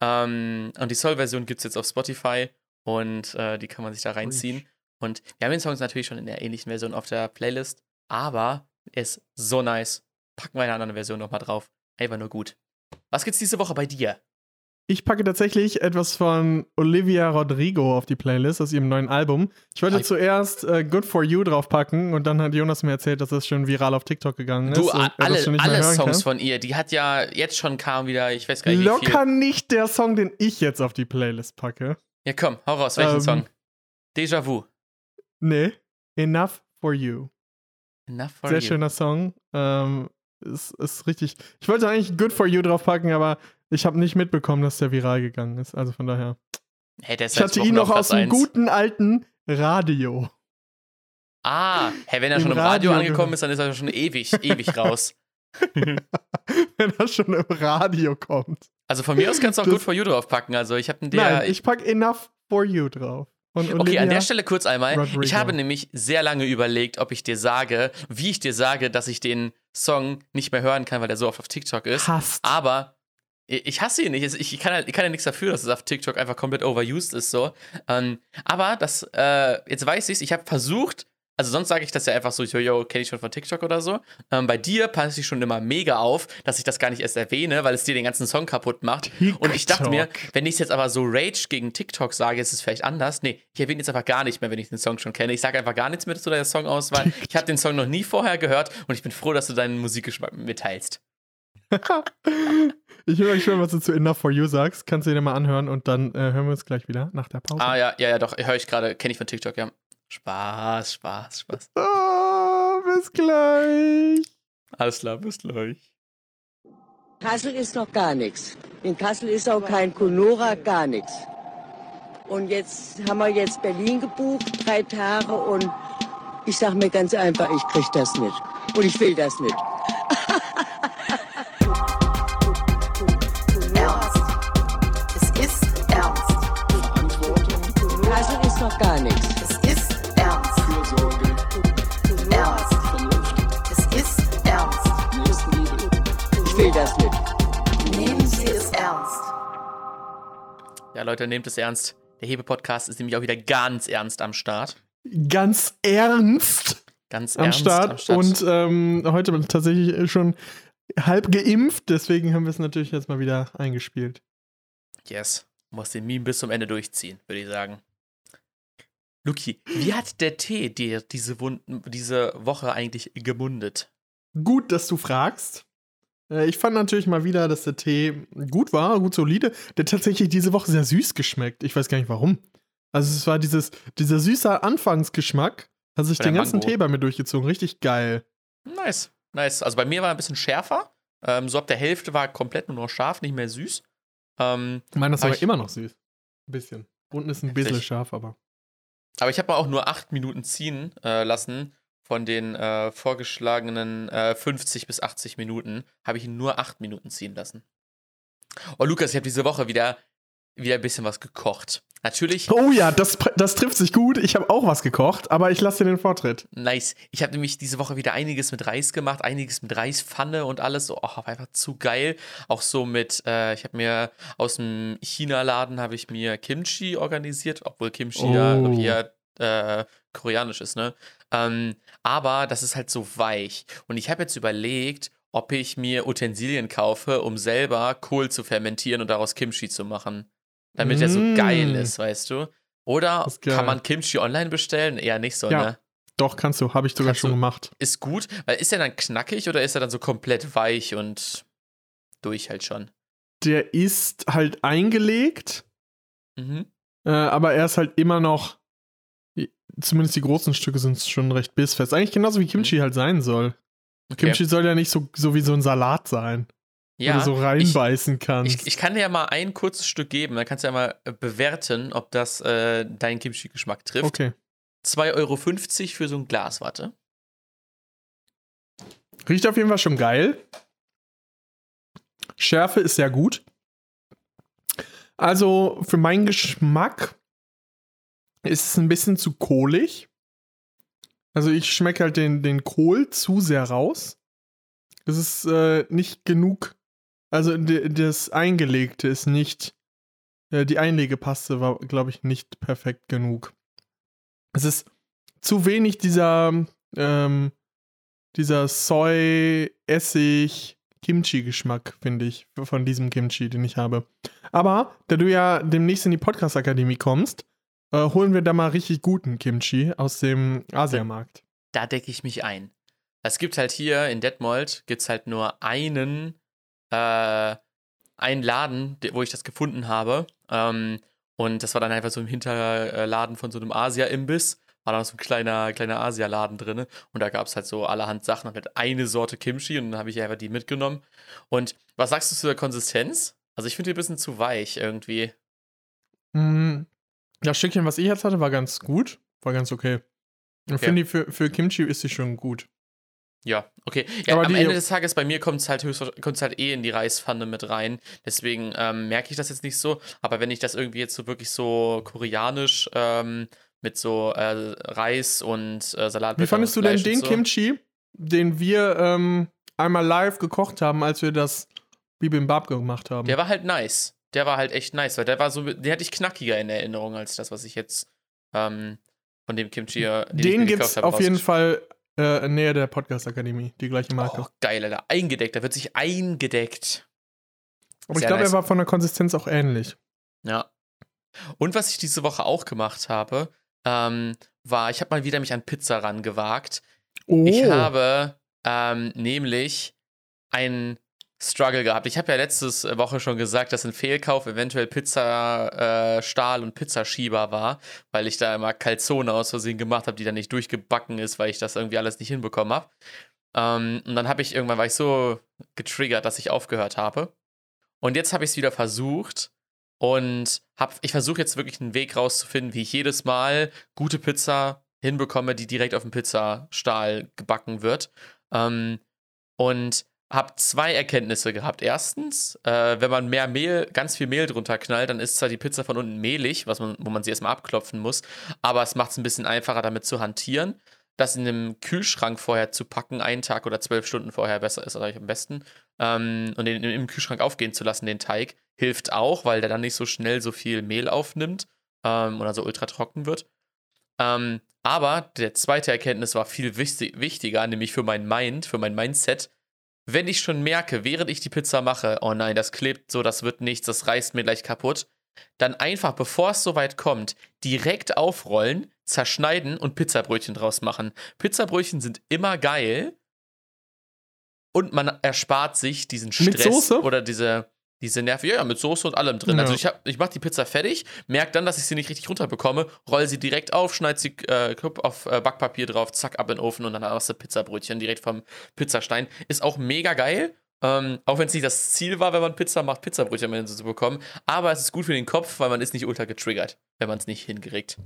Ähm, und die Soul-Version gibt es jetzt auf Spotify und äh, die kann man sich da reinziehen. Und wir haben den Song natürlich schon in der ähnlichen Version auf der Playlist, aber er ist so nice. Packen wir in einer anderen Version nochmal drauf. Einfach nur gut. Was gibt's diese Woche bei dir? Ich packe tatsächlich etwas von Olivia Rodrigo auf die Playlist aus ihrem neuen Album. Ich wollte zuerst äh, Good for You draufpacken und dann hat Jonas mir erzählt, dass das schon viral auf TikTok gegangen ist. Du, alle, alle Songs kann. von ihr, die hat ja jetzt schon kam wieder, ich weiß gar nicht wie viel. Locker nicht der Song, den ich jetzt auf die Playlist packe. Ja, komm, hau raus, welchen Ähm, Song? Déjà Vu. Nee, Enough for You. Enough for Sehr you. schöner Song. Ähm, ist, ist richtig. Ich wollte eigentlich Good for You draufpacken, aber ich habe nicht mitbekommen, dass der viral gegangen ist. Also von daher. Hey, der ist Ich hatte ihn noch aus dem 1. guten alten Radio. Ah, hey, wenn er Im schon im Radio, Radio angekommen gehört. ist, dann ist er schon ewig, ewig raus. Wenn er schon im Radio kommt. Also von mir aus kannst du auch Das- Good for You draufpacken. Also ich habe einen. Nein, ich pack Enough for You drauf. Von Okay, an der Stelle kurz einmal. Rodrigo. Ich habe nämlich sehr lange überlegt, ob ich dir sage, wie ich dir sage, dass ich den Song nicht mehr hören kann, weil der so oft auf TikTok ist. hasst. Aber ich hasse ihn nicht. Ich kann, halt, ich kann ja nichts dafür, dass es auf TikTok einfach komplett overused ist. So. Ähm, aber das, äh, jetzt weiß ich es. Ich habe versucht, also sonst sage ich das ja einfach so, yo, yo, kenne ich schon von TikTok oder so. Ähm, bei dir passe ich schon immer mega auf, dass ich das gar nicht erst erwähne, weil es dir den ganzen Song kaputt macht. Und ich dachte mir, TikTok. wenn ich es jetzt aber so Rage gegen TikTok sage, ist es vielleicht anders. Nee, ich erwähne jetzt einfach gar nicht mehr, wenn ich den Song schon kenne. Ich sage einfach gar nichts mehr zu der Songauswahl. Ich habe den Song noch nie vorher gehört und ich bin froh, dass du deinen Musikgeschmack mit mir teilst. ich will euch schon, was du zu Enough for You sagst. Kannst du dir mal anhören und dann äh, hören wir uns gleich wieder nach der Pause. Ah, ja, ja, ja, doch, höre ich gerade, kenne ich von TikTok, ja. Spaß, Spaß, Spaß. Ah, bis gleich. Alles klar, bis gleich. Kassel ist noch gar nichts. In Kassel ist auch kein Kunora, gar nichts. Und jetzt haben wir jetzt Berlin gebucht, drei Tage und ich sag mir ganz einfach, ich krieg das nicht. Und ich will das nicht. Ernst. Es ist ernst. Kassel ist noch gar nichts. Ja, Leute, nehmt es ernst. Der Hebe-Podcast ist nämlich auch wieder ganz ernst am Start. Ganz ernst Ganz am ernst Start. Und ähm, heute bin ich tatsächlich schon halb geimpft, deswegen haben wir es natürlich jetzt mal wieder eingespielt. yes, muss den Meme bis zum Ende durchziehen, würde ich sagen. Luki, wie hat der Tee dir diese, Wunden, diese Woche eigentlich gemundet? Gut, dass du fragst. Äh, Ich fand natürlich mal wieder, dass der Tee gut war, gut solide. Der hat tatsächlich diese Woche sehr süß geschmeckt. Ich weiß gar nicht warum. Also es war dieses, dieser süße Anfangsgeschmack, hat sich den ganzen Mango. Tee bei mir durchgezogen. Richtig geil. Nice, nice. Also bei mir war er ein bisschen schärfer. Ähm, so ab der Hälfte war komplett nur noch scharf, nicht mehr süß. Ähm, Meiner ist Aber aber ich- immer noch süß. Ein bisschen. Unten ist ein bisschen scharf, aber. aber ich habe mal auch nur acht Minuten ziehen äh, lassen. Von den äh, vorgeschlagenen äh, 50 bis 80 Minuten habe ich ihn nur acht Minuten ziehen lassen. Oh, Lukas, ich habe diese Woche wieder, wieder ein bisschen was gekocht. Natürlich, Oh ja, das, das trifft sich gut. Ich habe auch was gekocht, aber ich lasse dir den Vortritt. nice. Ich habe nämlich diese Woche wieder einiges mit Reis gemacht, einiges mit Reispfanne und alles. Oh, einfach zu geil. Auch so mit, äh, ich habe mir aus dem China-Laden habe ich mir Kimchi organisiert, obwohl Kimchi ja Oh. hier äh, koreanisch ist, ne? Ähm, aber das ist halt so weich. Und ich habe jetzt überlegt, ob ich mir Utensilien kaufe, um selber Kohl zu fermentieren und daraus Kimchi zu machen. Damit er so Mm. geil ist, weißt du? Oder kann man Kimchi online bestellen? Eher nicht so, Ja. ne? Doch, kannst du. Habe ich sogar Kannst schon du. gemacht. Ist gut, weil ist er dann knackig oder ist er dann so komplett weich und durch halt schon? Der ist halt eingelegt, Mhm. äh, aber er ist halt immer noch zumindest die großen Stücke sind schon recht bissfest. Eigentlich genauso wie Kimchi halt sein soll. Okay. Kimchi soll ja nicht so, so wie so ein Salat sein, wo ja, du so reinbeißen kannst. ich, ich kann dir ja mal ein kurzes Stück geben, dann kannst du ja mal äh, bewerten, ob das äh, deinen Kimchi-Geschmack trifft. okay. 2,50 Euro für so ein Glas, warte. Riecht auf jeden Fall schon geil. Schärfe ist sehr gut. Also für meinen Geschmack ist es ein bisschen zu kohlig. Also ich schmecke halt den, den Kohl zu sehr raus. Es ist äh, nicht genug. Also das Eingelegte ist nicht. Äh, die Einlegepaste war, glaube ich, nicht perfekt genug. Es ist zu wenig dieser ähm, dieser Soy, Essig, Kimchi-Geschmack, finde ich, von diesem Kimchi, den ich habe. Aber, da du ja demnächst in die Podcast-Akademie kommst, äh, holen wir da mal richtig guten Kimchi aus dem Asiamarkt. Da decke ich mich ein. Es gibt halt hier in Detmold gibt's halt nur einen, äh, einen Laden, de- wo ich das gefunden habe. Ähm, und das war dann einfach so im Hinterladen von so einem Asia-Imbiss. War da so ein kleiner, kleiner Asialaden drin. Und da gab es halt so allerhand Sachen. Hab halt eine Sorte Kimchi und dann habe ich einfach die mitgenommen. Und was sagst du zu der Konsistenz? Also ich finde die ein bisschen zu weich irgendwie. Mm, Das Stückchen, was ich jetzt hatte, war ganz gut. War ganz okay. Ich Okay. finde, für, für Kimchi ist sie schon gut. Ja, okay. Ja, Aber am Ende des Tages bei mir kommt es halt kommt's halt eh in die Reispfanne mit rein. Deswegen ähm, merke ich das jetzt nicht so. Aber wenn ich das irgendwie jetzt so wirklich so koreanisch ähm, mit so äh, Reis und äh, Salat Wie fandest du denn den so, Kimchi, den wir ähm, einmal live gekocht haben, als wir das Bibimbap gemacht haben? Der war halt nice. Der war halt echt nice, weil der war so, den hatte ich knackiger in Erinnerung als das, was ich jetzt ähm, von dem Kimchi, den, ich Den gibt's habe, auf jeden Fall äh, in Nähe der Podcast-Akademie, die gleiche Marke. Oh, geil, Alter. Eingedeckt. Da wird sich eingedeckt. Aber ich sehr glaube, nice. er war von der Konsistenz auch ähnlich. Ja. Und was ich diese Woche auch gemacht habe, ähm, war, ich habe mal wieder mich an Pizza rangewagt. Oh, Ich habe ähm, nämlich einen Struggle gehabt. Ich habe ja letzte Woche schon gesagt, dass ein Fehlkauf eventuell Pizza äh, und Pizzaschieber war, weil ich da immer Calzone aus Versehen gemacht habe, die dann nicht durchgebacken ist, weil ich das irgendwie alles nicht hinbekommen habe. Ähm, und dann habe ich irgendwann war ich so getriggert, dass ich aufgehört habe. Und jetzt habe ich es wieder versucht und hab, ich versuche jetzt wirklich einen Weg rauszufinden, wie ich jedes Mal gute Pizza hinbekomme, die direkt auf dem Pizzastahl gebacken wird. Ähm, und habe zwei Erkenntnisse gehabt. Erstens, äh, wenn man mehr Mehl, ganz viel Mehl drunter knallt, dann ist zwar die Pizza von unten mehlig, was man, wo man sie erstmal abklopfen muss, aber es macht es ein bisschen einfacher, damit zu hantieren. Das in einem Kühlschrank vorher zu packen, einen Tag oder zwölf Stunden vorher besser ist eigentlich am besten. Ähm, und den im Kühlschrank aufgehen zu lassen, den Teig, hilft auch, weil der dann nicht so schnell so viel Mehl aufnimmt ähm, oder so ultra trocken wird. Ähm, aber der zweite Erkenntnis war viel wichtig, wichtiger, nämlich für mein Mind, für mein Mindset. Wenn ich schon merke, während ich die Pizza mache, oh nein, das klebt so, das wird nichts, das reißt mir gleich kaputt, dann einfach, bevor es soweit kommt, direkt aufrollen, zerschneiden und Pizzabrötchen draus machen. Pizzabrötchen sind immer geil und man erspart sich diesen Stress oder diese, diese Nerven. Ja, ja, mit Soße und allem drin. Ja. Also ich, hab- ich mache die Pizza fertig, merke dann, dass ich sie nicht richtig runterbekomme, roll sie direkt auf, schneide sie äh, auf äh, Backpapier drauf, zack, ab in den Ofen und dann hast du Pizzabrötchen direkt vom Pizzastein. Ist auch mega geil. Ähm, auch wenn es nicht das Ziel war, wenn man Pizza macht, Pizzabrötchen zu bekommen. Aber es ist gut für den Kopf, weil man ist nicht ultra getriggert, wenn man es nicht hinkriegt.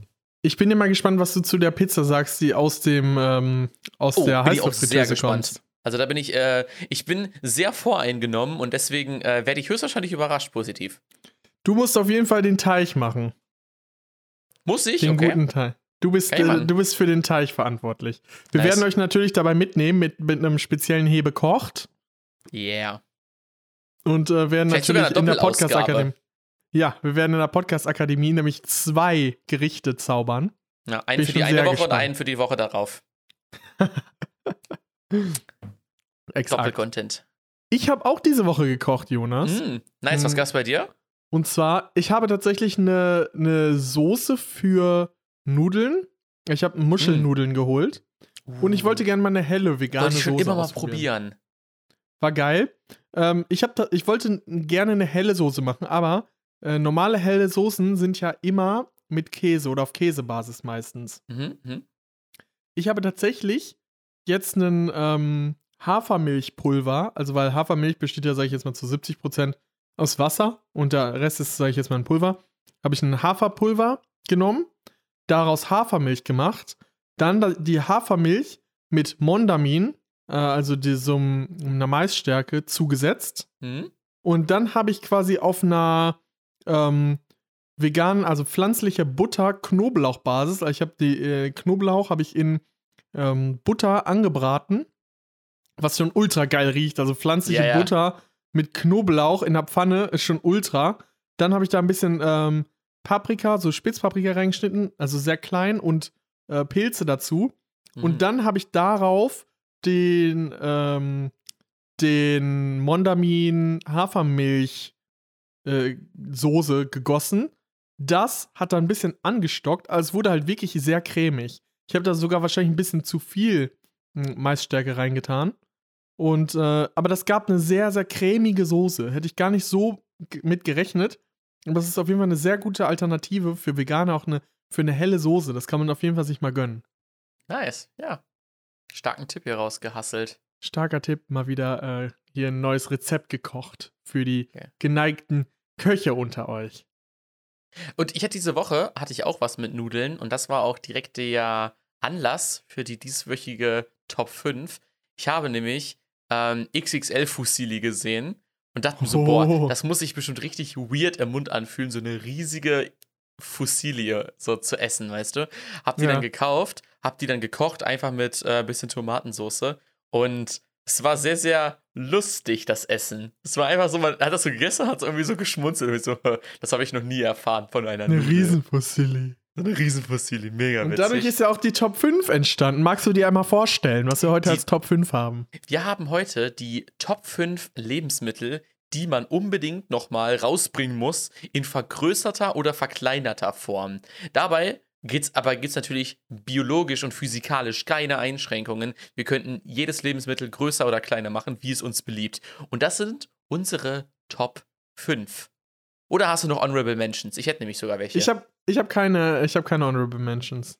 ich bin immer gespannt, was du zu der Pizza sagst, die aus dem ähm, aus Oh, der Heißluftfritteuse kommt. Also da bin ich, äh, ich bin sehr voreingenommen und deswegen äh, werde ich höchstwahrscheinlich überrascht positiv. Du musst auf jeden Fall den Teig machen. Muss ich? Den okay. guten Teig. Du bist, äh, du bist für den Teig verantwortlich. Wir Nice. werden euch natürlich dabei mitnehmen mit, mit einem speziellen Hebe kocht Yeah. und äh, werden Vielleicht natürlich in der. Podcast-Akademie. Ja, wir werden in der Podcast-Akademie nämlich zwei Gerichte zaubern. Ja, einen für die eine Woche und gespannt. einen für die Woche darauf. Exakt. Doppelcontent. Ich habe auch diese Woche gekocht, Jonas. Mm, nice, was Mm. gab's bei dir? Und zwar, ich habe tatsächlich eine, eine Soße für Nudeln. Ich habe Muschelnudeln geholt. Und ich wollte gerne mal eine helle vegane Uh. Wollte ich schon Soße immer mal probieren. War geil. Ähm, ich, hab ich wollte gerne eine helle Soße machen, aber äh, normale helle Soßen sind ja immer mit Käse oder auf Käsebasis meistens. Mhm, mhm. Ich habe tatsächlich jetzt einen ähm, Hafermilchpulver, also weil Hafermilch besteht ja, sage ich jetzt mal, zu 70% aus Wasser und der Rest ist, sage ich jetzt mal, ein Pulver. Habe ich ein Haferpulver genommen, daraus Hafermilch gemacht, dann da- die Hafermilch mit Mondamin, äh, also die, so m- einer Maisstärke, zugesetzt. Mhm. Und dann habe ich quasi auf einer ähm, veganen, also pflanzlicher Butter-Knoblauchbasis, also ich habe die äh, Knoblauch habe ich in ähm, Butter angebraten, was schon ultra geil riecht. Also pflanzliche Ja, ja. Butter mit Knoblauch in der Pfanne ist schon ultra. Dann habe ich da ein bisschen ähm, Paprika, so Spitzpaprika reingeschnitten, also sehr klein und äh, Pilze dazu. Mhm. Und dann habe ich darauf den, ähm, den Mondamin Hafermilch äh, Soße gegossen. Das hat dann ein bisschen angestockt, also es wurde halt wirklich sehr cremig. Ich habe da sogar wahrscheinlich ein bisschen zu viel hm, Maisstärke reingetan. Und, äh, aber das gab eine sehr, sehr cremige Soße. Hätte ich gar nicht so mit gerechnet. Aber es ist auf jeden Fall eine sehr gute Alternative für Veganer, auch eine, für eine helle Soße. Das kann man auf jeden Fall sich mal gönnen. Nice, ja. Starken Tipp hier rausgehasselt. Starker Tipp, mal wieder äh, hier ein neues Rezept gekocht für die Okay. geneigten Köche unter euch. Und ich hatte diese Woche, hatte ich auch was mit Nudeln und das war auch direkt der Anlass für die dieswöchige Top 5. Ich habe nämlich ähm, XXL Fusilli gesehen und dachte mir so, Oh. boah, das muss sich bestimmt richtig weird im Mund anfühlen, so eine riesige Fusilie so zu essen, weißt du? Hab die Ja. dann gekauft, hab die dann gekocht, einfach mit äh, bisschen Tomatensauce und es war sehr, sehr lustig, das Essen. Es war einfach so, man hat das so gegessen, hat so irgendwie so geschmunzelt. So, das habe ich noch nie erfahren von einer Eine Nudel. Eine Riesenfossilie, mega Und witzig. dadurch ist ja auch die Top 5 entstanden. Magst du dir einmal vorstellen, was wir heute Die- als Top 5 haben? Wir haben heute die Top 5 Lebensmittel, die man unbedingt nochmal rausbringen muss, in vergrößerter oder verkleinerter Form. Dabei geht's aber gibt's natürlich biologisch und physikalisch keine Einschränkungen. Wir könnten jedes Lebensmittel größer oder kleiner machen, wie es uns beliebt. Und das sind unsere Top 5. Oder hast du noch Honorable Mentions? Ich hätte nämlich sogar welche. Ich habe ich hab keine, ich hab keine Honorable Mentions.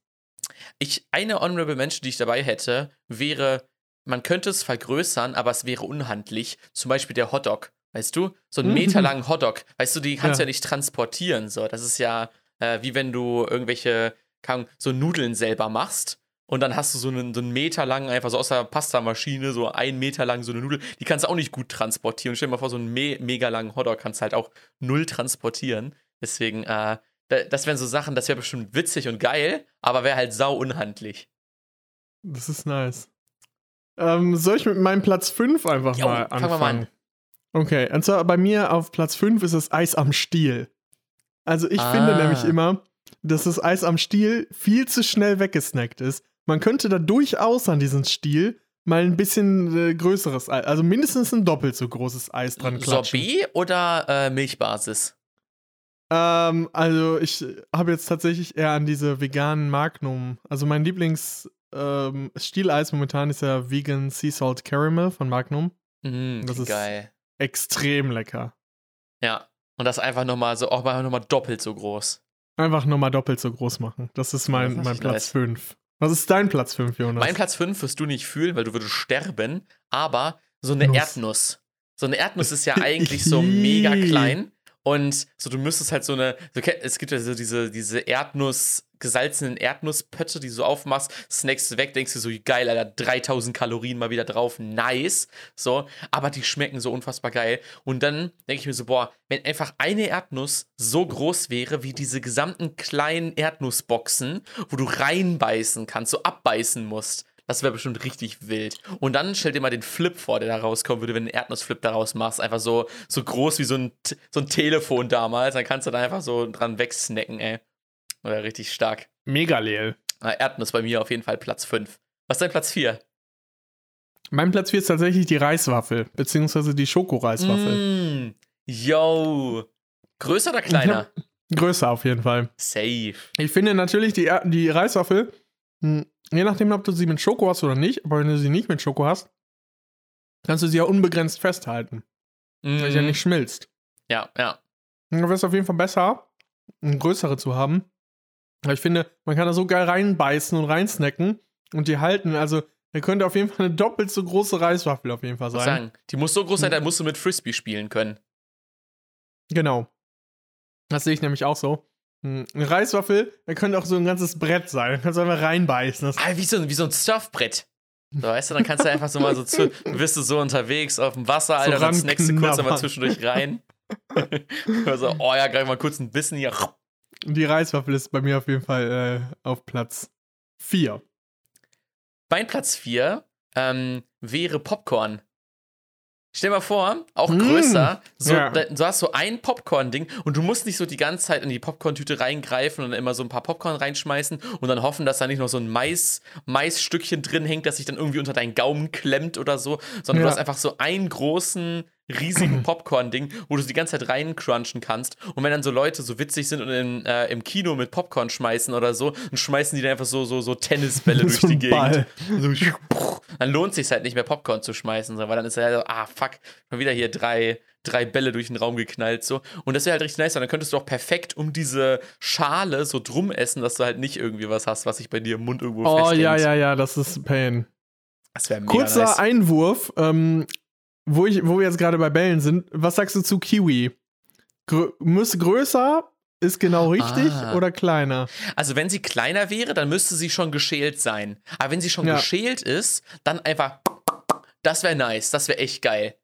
Ich, eine Honorable Mention, die ich dabei hätte, wäre, man könnte es vergrößern, aber es wäre unhandlich. Zum Beispiel der Hotdog. Weißt du? So einen Mhm. meterlangen Hotdog. Weißt du, die kannst du Ja. ja nicht transportieren. So. Das ist ja äh, wie wenn du irgendwelche, Ahnung, so Nudeln selber machst. Und dann hast du so einen, so einen Meter lang, einfach so aus der Pastamaschine, so einen Meter lang so eine Nudel. Die kannst du auch nicht gut transportieren. Stell dir mal vor, so einen me mega langen Hotdog kannst du halt auch null transportieren. Deswegen, äh, da- das wären so Sachen, das wäre bestimmt witzig und geil, aber wäre halt sau unhandlich. Das ist nice. Ähm, soll ich mit meinem Platz 5 einfach Jo, mal fangen wir mal anfangen? an. Okay, und zwar bei mir auf Platz 5 ist das Eis am Stiel. Also ich Ah. finde nämlich immer, dass das Eis am Stiel viel zu schnell weggesnackt ist. Man könnte da durchaus an diesen Stiel mal ein bisschen äh, größeres Eis, also mindestens ein doppelt so großes Eis dran klatschen. Sorbet oder äh, Milchbasis? Ähm, also ich habe jetzt tatsächlich eher an diese veganen Magnum. Also mein Lieblings ähm, Stieleis momentan ist ja Vegan Sea Salt Caramel von Magnum. Mhm, Das ist- geil. Extrem lecker. Ja. Und das einfach nochmal so, auch mal nochmal doppelt so groß. Einfach nochmal doppelt so groß machen. Das ist mein, das mein Platz nice. 5. Was ist dein Platz 5, Jonas? Mein Platz 5 wirst du nicht fühlen, weil du würdest sterben, aber so eine Nuss. Erdnuss. So eine Erdnuss ist ja eigentlich so mega klein und so du müsstest halt so eine, so, es gibt ja so diese, diese Erdnuss, gesalzenen Erdnusspötte, die du so aufmachst, snackst du weg, denkst du so, geil, Alter, 3000 Kalorien mal wieder drauf, nice, so, aber die schmecken so unfassbar geil. Und dann denke ich mir so, boah, wenn einfach eine Erdnuss so groß wäre wie diese gesamten kleinen Erdnussboxen, wo du reinbeißen kannst, so abbeißen musst, das wäre bestimmt richtig wild. Und dann stell dir mal den Flip vor, der da rauskommen würde, wenn du einen Erdnussflip daraus machst. Einfach so, so groß wie so ein, so ein Telefon damals. Dann kannst du da einfach so dran wegsnacken, ey. Oder richtig stark. Mega Leel. Na, Erdnuss bei mir auf jeden Fall Platz 5. Was ist dein Platz 4? Mein Platz 4 ist tatsächlich die Reiswaffel, beziehungsweise die Schokoreiswaffel. Mm, yo. Größer oder kleiner? Größer auf jeden Fall. Safe. Ich finde natürlich die, die Reiswaffel, hm, je nachdem, ob du sie mit Schoko hast oder nicht, aber wenn du sie nicht mit Schoko hast, kannst du sie ja unbegrenzt festhalten, weil sie ja Mm, nicht schmilzt. ja, ja. Und Da wäre es auf jeden Fall besser, eine größere zu haben, Aber ich finde, man kann da so geil reinbeißen und reinsnacken und die halten. Also, da könnte auf jeden Fall eine doppelt so große Reiswaffel auf jeden Fall sein. sagen, die muss so groß sein, Mhm. da musst du mit Frisbee spielen können. Genau. Das sehe ich nämlich auch so. Hm, Eine Reiswaffel, da könnte auch so ein ganzes Brett sein. Da kannst du einfach reinbeißen. Das Ah, wie so, ein- wie so ein Surfbrett. So, weißt du, dann kannst du einfach so mal so zu, bist du so unterwegs auf dem Wasser, Alter, dann snackst du kurz einmal zwischendurch rein. also, oh ja, greif mal kurz ein bisschen hier. Die Reiswaffel ist bei mir auf jeden Fall äh, auf Platz 4. Mein Platz 4 ähm, wäre Popcorn. Stell dir mal vor, auch Mm. größer, so, da, du hast so ein Popcorn-Ding und du musst nicht so die ganze Zeit in die Popcorn-Tüte reingreifen und dann immer so ein paar Popcorn reinschmeißen und dann hoffen, dass da nicht noch so ein Mais, Maisstückchen drin hängt, das sich dann irgendwie unter deinen Gaumen klemmt oder so, sondern du Ja. hast einfach so einen großen, riesigen Popcorn-Ding, wo du die ganze Zeit reincrunchen kannst. Und wenn dann so Leute so witzig sind und in, äh, im Kino mit Popcorn schmeißen oder so, dann schmeißen die dann einfach so, so, so Tennisbälle durch So die Gegend. So, dann lohnt sich halt nicht mehr Popcorn zu schmeißen, weil dann ist er so, ah fuck, schon wieder hier drei, drei Bälle durch den Raum geknallt so. Und das wäre halt richtig nice, weil dann könntest du auch perfekt um diese Schale so drum essen, dass du halt nicht irgendwie was hast, was sich bei dir im Mund irgendwo Oh festhängt. ja, ja, ja, das ist Pain. Das wäre mega Kurzer nice. Einwurf, ähm, wo, ich, wo wir jetzt gerade bei Bällen sind. Was sagst du zu Kiwi? Grö muss größer, ist genau richtig Ah. oder kleiner? Also wenn sie kleiner wäre, dann müsste sie schon geschält sein. Aber wenn sie schon Ja. geschält ist, dann einfach, das wäre nice, das wäre echt geil.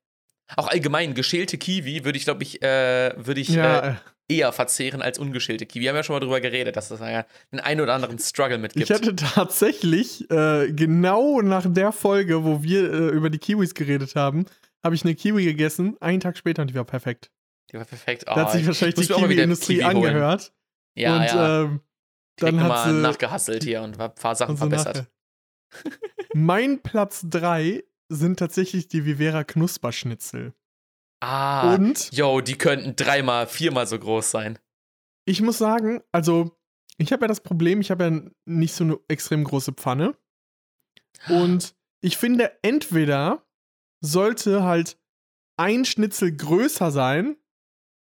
Auch allgemein, geschälte Kiwi würde ich, glaube ich, äh, würde ich Ja, äh, eher verzehren als ungeschälte Kiwi. Wir haben ja schon mal drüber geredet, dass es ja den einen oder anderen Struggle mit gibt. ich hatte tatsächlich äh, genau nach der Folge, wo wir äh, über die Kiwis geredet haben, habe ich eine Kiwi gegessen, einen Tag später und die war perfekt. die war perfekt. da hat Oh, sich wahrscheinlich die Kiwi-Industrie Kiwi angehört. Ja, und ja. ähm, dann hat sie- nachgehasselt hier und ein paar Sachen verbessert. mein Platz 3 sind tatsächlich die Vivera Knusperschnitzel. Ah, Und yo, die könnten dreimal, viermal so groß sein. ich muss sagen, also ich habe ja das Problem, ich habe ja nicht so eine extrem große Pfanne. Und ich finde, entweder sollte halt ein Schnitzel größer sein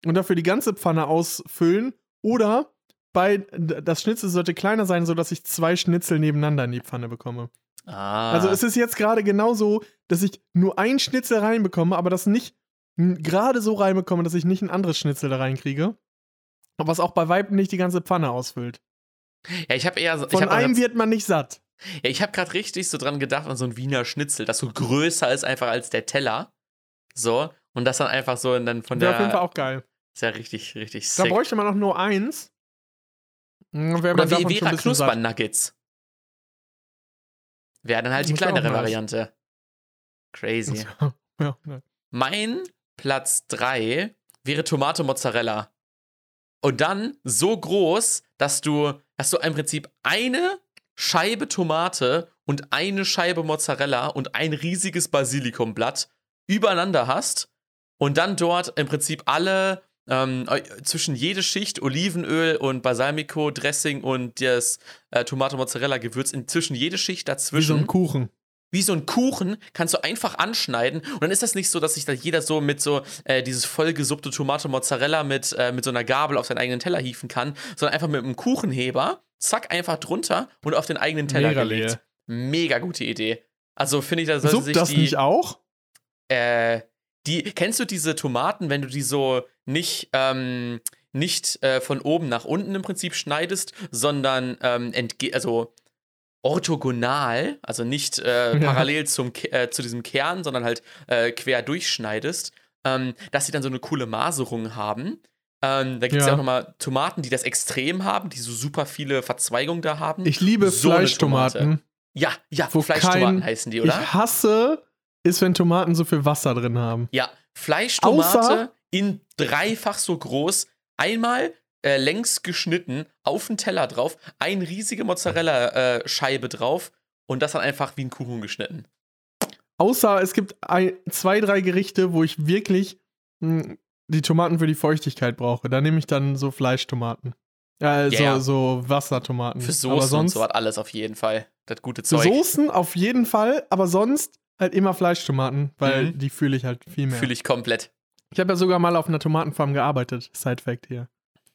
und dafür die ganze Pfanne ausfüllen oder bei, das Schnitzel sollte kleiner sein, sodass ich zwei Schnitzel nebeneinander in die Pfanne bekomme. Ah. Also es ist jetzt gerade genau so, dass ich nur ein Schnitzel reinbekomme, aber das nicht gerade so reinbekomme, dass ich nicht ein anderes Schnitzel da reinkriege. Es auch bei Weiben nicht die ganze Pfanne ausfüllt. ja, ich habe eher so. Von hab einem wird man nicht satt. Ja, ich habe gerade richtig so dran gedacht an so ein Wiener Schnitzel, das so größer ist einfach als der Teller. So. Und das dann einfach so und dann von der. auf jeden Fall auch geil. ist ja richtig, richtig Da sick. bräuchte man auch nur eins. Dann wäre Oder wie Vera. Knusper-Nuggets. Wäre dann halt die kleinere. Variante. Crazy. Ja, ne. Mein Platz 3 wäre Tomate Mozzarella. Und dann so groß, dass du, dass du im Prinzip eine Scheibe Tomate und eine Scheibe Mozzarella und ein riesiges Basilikumblatt übereinander hast und dann dort im Prinzip alle ähm, äh, zwischen jede Schicht Olivenöl und Balsamico Dressing und das äh, Tomate Mozzarella Gewürz inzwischen jede Schicht Wie so dazwischen ein Kuchen. wie so ein Kuchen kannst du einfach anschneiden und dann ist das nicht so, dass sich da jeder so mit so äh, dieses vollgesuppte Tomate Mozzarella mit, äh, mit so einer Gabel auf seinen eigenen Teller hieven kann, sondern einfach mit einem Kuchenheber, zack, einfach drunter und auf den eigenen Teller Mega gelegt. leer. Mega gute Idee. Also finde ich, da sollte Suppt sich das die, nicht auch? äh, die, kennst du diese Tomaten, wenn du die so nicht, ähm, nicht äh, von oben nach unten im Prinzip schneidest, sondern ähm, entge also orthogonal, also nicht äh, Ja. parallel zum, äh, zu diesem Kern, sondern halt äh, quer durchschneidest, ähm, dass sie dann so eine coole Maserung haben. Ähm, da gibt es ja. Ja. auch nochmal Tomaten, die das extrem haben, die so super viele Verzweigungen da haben. Ich liebe So Fleischtomaten. Tomate. ja, ja, wo Fleischtomaten kein- heißen die, oder? Ich hasse es, wenn Tomaten so viel Wasser drin haben. Ja, Fleischtomate Außer- in dreifach so groß, einmal äh, längs geschnitten, auf den Teller drauf, eine riesige Mozzarella-Scheibe drauf und das dann einfach wie ein Kuchen geschnitten. Außer es gibt ein, zwei, drei Gerichte, wo ich wirklich mh, die Tomaten für die Feuchtigkeit brauche. Da nehme ich dann so Fleischtomaten. Äh, ja. so, so Wassertomaten. Für aber Soßen und sonst, so hat alles auf jeden Fall. Das gute Für Zeug. Soßen auf jeden Fall, aber sonst halt immer Fleischtomaten, weil Mhm. die fühle ich halt viel mehr. Fühle ich komplett. Ich habe ja sogar mal auf einer Tomatenfarm gearbeitet. Side Fact hier.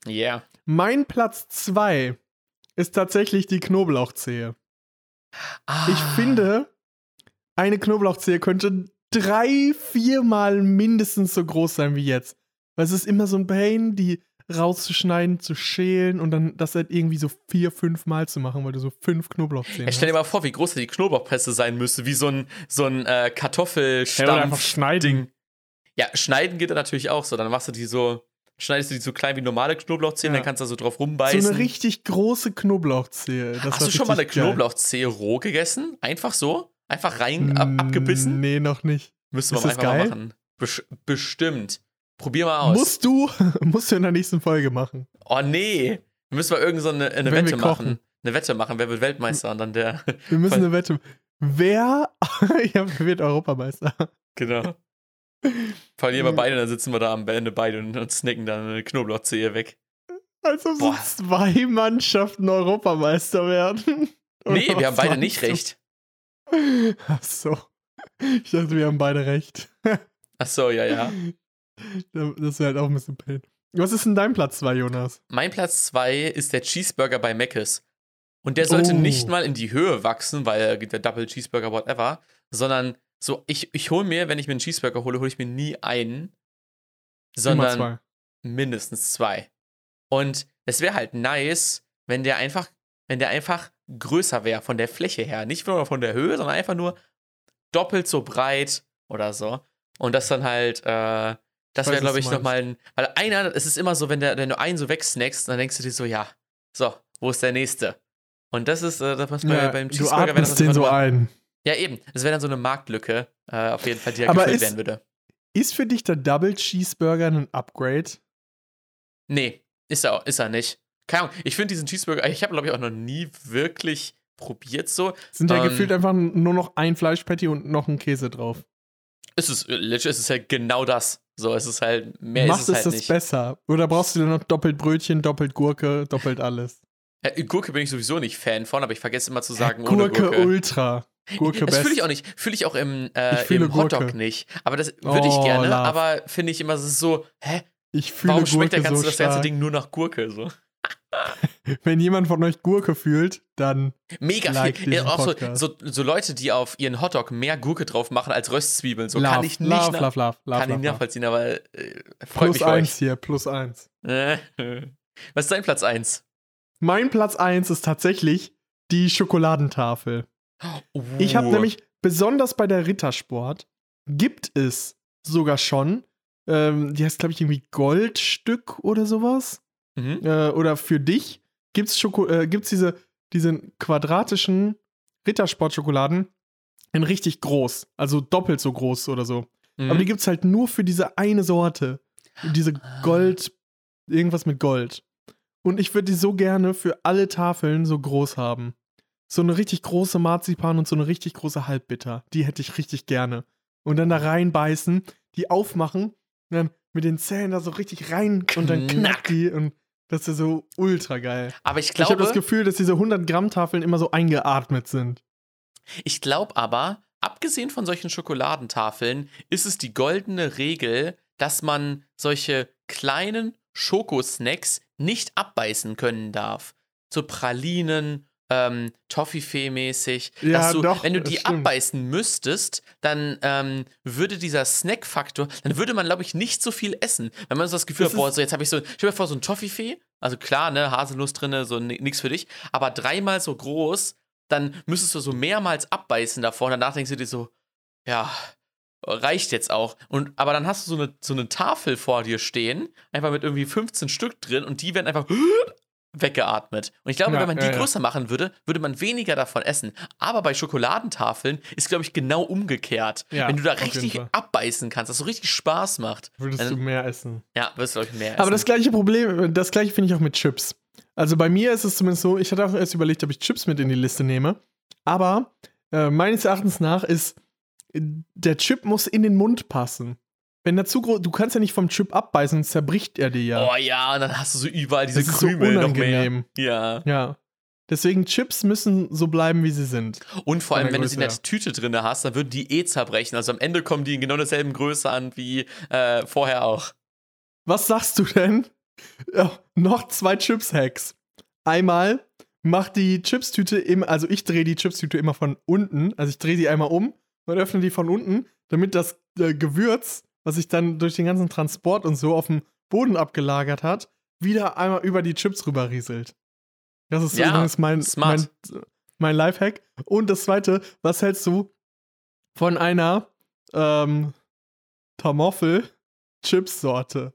Yeah. Mein Platz 2 ist tatsächlich die Knoblauchzehe. Ah. Ich finde, eine Knoblauchzehe könnte drei, viermal mindestens so groß sein wie jetzt. Weil es ist immer so ein Pain, die rauszuschneiden, zu schälen und dann das halt irgendwie so vier, fünf Mal zu machen, weil du so fünf Knoblauchzehen Ja, stell dir mal vor, wie groß die Knoblauchpresse sein müsste, wie so ein, so ein äh, Ja, oder Kartoffelstampf. einfach schneiden. Ja, schneiden geht dann natürlich auch so. Dann machst du die so, schneidest du die so klein wie normale Knoblauchzehen, Ja. dann kannst du da so drauf So rumbeißen. eine richtig große Knoblauchzehe. Das Hast du schon mal eine geil. Knoblauchzehe roh gegessen? Einfach so? Einfach rein, ab, Mm, abgebissen? Nee, noch nicht. Man Ist das einfach mal geil? machen. Besch bestimmt. Probier mal aus. Musst du, musst du in der nächsten Folge machen. oh nee. Wir müssen mal irgend so eine, eine Wette kochen. machen. Eine Wette machen. Wer wird Weltmeister? Und dann der. Wir müssen eine Wette. Wer ja, wer wird Europameister? genau. Verlieren wir beide, dann sitzen wir da am Ende beide und, und snacken dann eine Knoblauchzehe weg. Also so Boah. zwei Mannschaften Europameister werden. Oder Nee, wir haben beide nicht recht. Ach so. Ich dachte, wir haben beide recht. Ach so, ja, ja. Das wäre halt auch ein bisschen pain. Was ist denn dein Platz 2, Jonas? Mein Platz 2 ist der Cheeseburger bei Mc's. Und der sollte Oh. nicht mal in die Höhe wachsen, weil der Double Cheeseburger, whatever, sondern so, ich, ich hole mir, wenn ich mir einen Cheeseburger hole, hole ich mir nie einen, sondern zwei. mindestens zwei. Und es wäre halt nice, wenn der einfach, wenn der einfach größer wäre von der Fläche her. Nicht nur von der Höhe, sondern einfach nur doppelt so breit oder so. Und das dann halt, äh, das wäre, glaube ich, nochmal ein. Weil einer, es ist immer so, wenn, der, wenn du einen so wegsnackst, dann denkst du dir so, ja, so, wo ist der nächste? Und das ist, äh, das was bei, Ja, beim Cheeseburger wäre das den so ein. Ja, eben. Das wäre dann so eine Marktlücke, äh, auf jeden Fall, die da Aber gefüllt ist- werden würde. Ist für dich der Double Cheeseburger ein Upgrade? Nee, ist er, ist er nicht. Keine Ahnung, ich finde diesen Cheeseburger, ich habe, glaube ich, auch noch nie wirklich probiert so. Sind ja Ähm, gefühlt einfach nur noch ein Fleischpatty und noch ein Käse drauf. Es ist, legit, es ist halt genau das. So, es ist halt, mehr Macht ist es es halt das nicht. besser? Oder brauchst du noch doppelt Brötchen, doppelt Gurke, doppelt alles? Äh, Gurke bin ich sowieso nicht Fan von, aber ich vergesse immer zu sagen, ohne Gurke, Gurke. Ultra. Gurke das fühle ich auch nicht. Fühle ich auch im, äh, Ich fühle im Hotdog Gurke. nicht. Aber das würde ich Oh, gerne, love. aber finde ich immer, es ist so, hä, Ich fühle warum schmeckt Gurke der ganze, so das ganze. Ding nur nach Gurke? So. Wenn jemand von euch Gurke fühlt, dann Mega Like viel. Diesen auch so, so, so Leute, die auf ihren Hotdog mehr Gurke drauf machen als Röstzwiebeln. So love, kann ich nicht love, nach- love, love, love, kann ich love, love. nachvollziehen, aber äh, freut Plus mich für eins hier, plus eins. euch. Was ist dein Platz 1? Mein Platz eins ist tatsächlich die Schokoladentafel. Ich habe nämlich, besonders bei der Rittersport, gibt es sogar schon, ähm, die heißt, glaube ich, irgendwie Goldstück oder sowas. Mhm. Äh, oder für dich gibt's Schoko äh, gibt's diese, diese quadratischen Rittersport-Schokoladen in richtig groß. Also doppelt so groß oder so. Mhm. Aber die gibt's halt nur für diese eine Sorte. Diese Ah. Gold, irgendwas mit Gold. Und ich würde die so gerne für alle Tafeln so groß haben. So eine richtig große Marzipan und so eine richtig große Halbbitter. Die hätte ich richtig gerne. Und dann da reinbeißen, die aufmachen, und dann mit den Zähnen da so richtig rein und dann Knack. knackt die und das ist so ultra geil. aber ich Ich habe glaube, das Gefühl, dass diese 100 Gramm Tafeln immer so eingeatmet sind. Ich glaube aber, abgesehen von solchen Schokoladentafeln, ist es die goldene Regel, dass man solche kleinen Schokosnacks nicht abbeißen können darf. So Pralinen, ähm, Toffifee-mäßig. Ja, dass du, doch, wenn du die stimmt. abbeißen müsstest, dann ähm, würde dieser Snack-Faktor, dann würde man, glaube ich, nicht so viel essen. Wenn man so das Gefühl Das hat, boah, so jetzt habe ich so, stell dir vor, so ein Toffifee, also klar, ne, Haselnuss drinne, so ni- nix für dich, aber dreimal so groß, dann müsstest du so mehrmals abbeißen davor und danach denkst du dir so, ja, reicht jetzt auch. Und, aber dann hast du so eine, so eine Tafel vor dir stehen, einfach mit irgendwie 15 Stück drin und die werden einfach weggeatmet. Und ich glaube, Ja, wenn man die ja, ja. größer machen würde, würde man weniger davon essen. Aber bei Schokoladentafeln ist, glaube ich, genau umgekehrt. Ja, wenn du da richtig abbeißen kannst, dass so richtig Spaß macht, Würdest Dann- du mehr essen. ja, wirst du, glaube ich, mehr essen. Aber das gleiche Problem, das gleiche finde ich auch mit Chips. Also bei mir ist es zumindest so, ich hatte auch erst überlegt, ob ich Chips mit in die Liste nehme. Aber äh, meines Erachtens nach ist, äh, der Chip muss in den Mund passen. Wenn der zu groß, du kannst ja nicht vom Chip abbeißen, sonst zerbricht er dir ja. Oh ja, und dann hast du so überall diese Das ist so Krümel noch mehr. Ja. Ja. Deswegen Chips müssen so bleiben, wie sie sind. Und vor allem, wenn du sie in der Größe Tüte drin hast, dann würden die eh zerbrechen. Also am Ende kommen die in genau derselben Größe an wie äh, vorher auch. Was sagst du denn? Ja, noch zwei Chips-Hacks. Einmal mach die Chipstüte immer, also ich drehe die Chipstüte immer von unten, also ich drehe die einmal um und öffne die von unten, damit das äh, Gewürz, was sich dann durch den ganzen Transport und so auf dem Boden abgelagert hat, wieder einmal über die Chips rüber rieselt. Das ist Ja, übrigens mein, mein, smart. mein Lifehack. Und das zweite, was hältst du von einer ähm, Tamoffel-Chips-Sorte?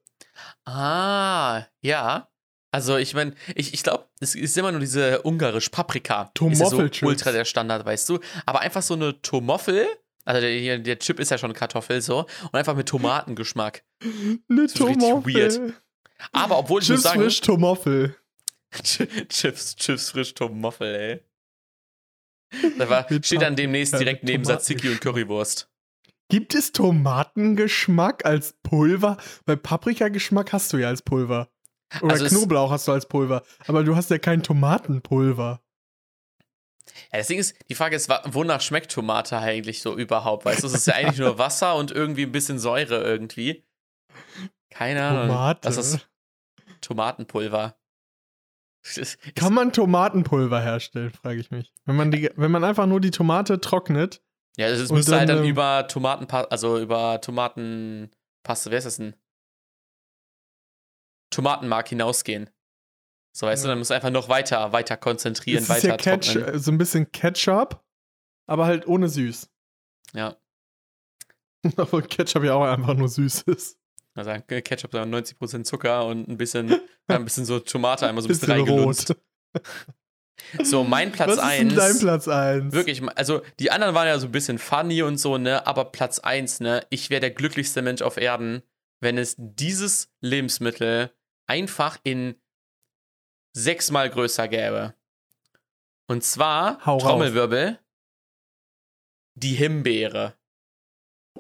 Ah, ja. Also ich meine, ich, ich glaube, es ist immer nur diese ungarisch Paprika. Ist ja so Tomoffel-Chips. ultra der Standard, weißt du. Aber einfach so eine Tomoffel, also der, hier, der Chip ist ja schon Kartoffel so, und einfach mit Tomatengeschmack. Eine ist richtig Tomoffel. weird. Aber obwohl ich muss Chips sagen, frisch Tomoffel. Chips, Chips frisch Tomoffel, ey. Da war, steht dann demnächst direkt neben Tzatziki und Currywurst. Gibt es Tomatengeschmack als Pulver? Weil Paprikageschmack hast du ja als Pulver. Oder Also Knoblauch hast du als Pulver. Aber du hast ja kein Tomatenpulver. Ja, das Ding ist, die Frage ist, wonach schmeckt Tomate eigentlich so überhaupt? Weißt du, es ist ja eigentlich nur Wasser und irgendwie ein bisschen Säure irgendwie. Keine Ahnung. Tomate. Das ist Tomatenpulver. Kann man Tomatenpulver herstellen, frage ich mich. Wenn man, die, wenn man einfach nur die Tomate trocknet. Ja, es Und müsste halt dann, dann ähm, über Tomatenpaste, also über Tomatenpaste, wer ist das denn? Tomatenmark hinausgehen. So, weißt du, Ja. dann musst du einfach noch weiter, weiter konzentrieren, Es weiter ja trocknen. äh, so ein bisschen Ketchup, aber halt ohne süß. Ja, Obwohl Ketchup ja auch einfach nur süß ist. also Ketchup, da 90% Zucker und ein bisschen, ein bisschen so Tomate, einmal so ein bisschen, Bisschen reingelunzt. rot. So, mein Platz Was ist 1. denn dein Platz 1? Wirklich, also die anderen waren ja so ein bisschen funny und so, ne? Aber Platz 1, ne? Ich wäre der glücklichste Mensch auf Erden, wenn es dieses Lebensmittel einfach in sechsmal größer gäbe. Und zwar, Hau. Trommelwirbel, die Himbeere.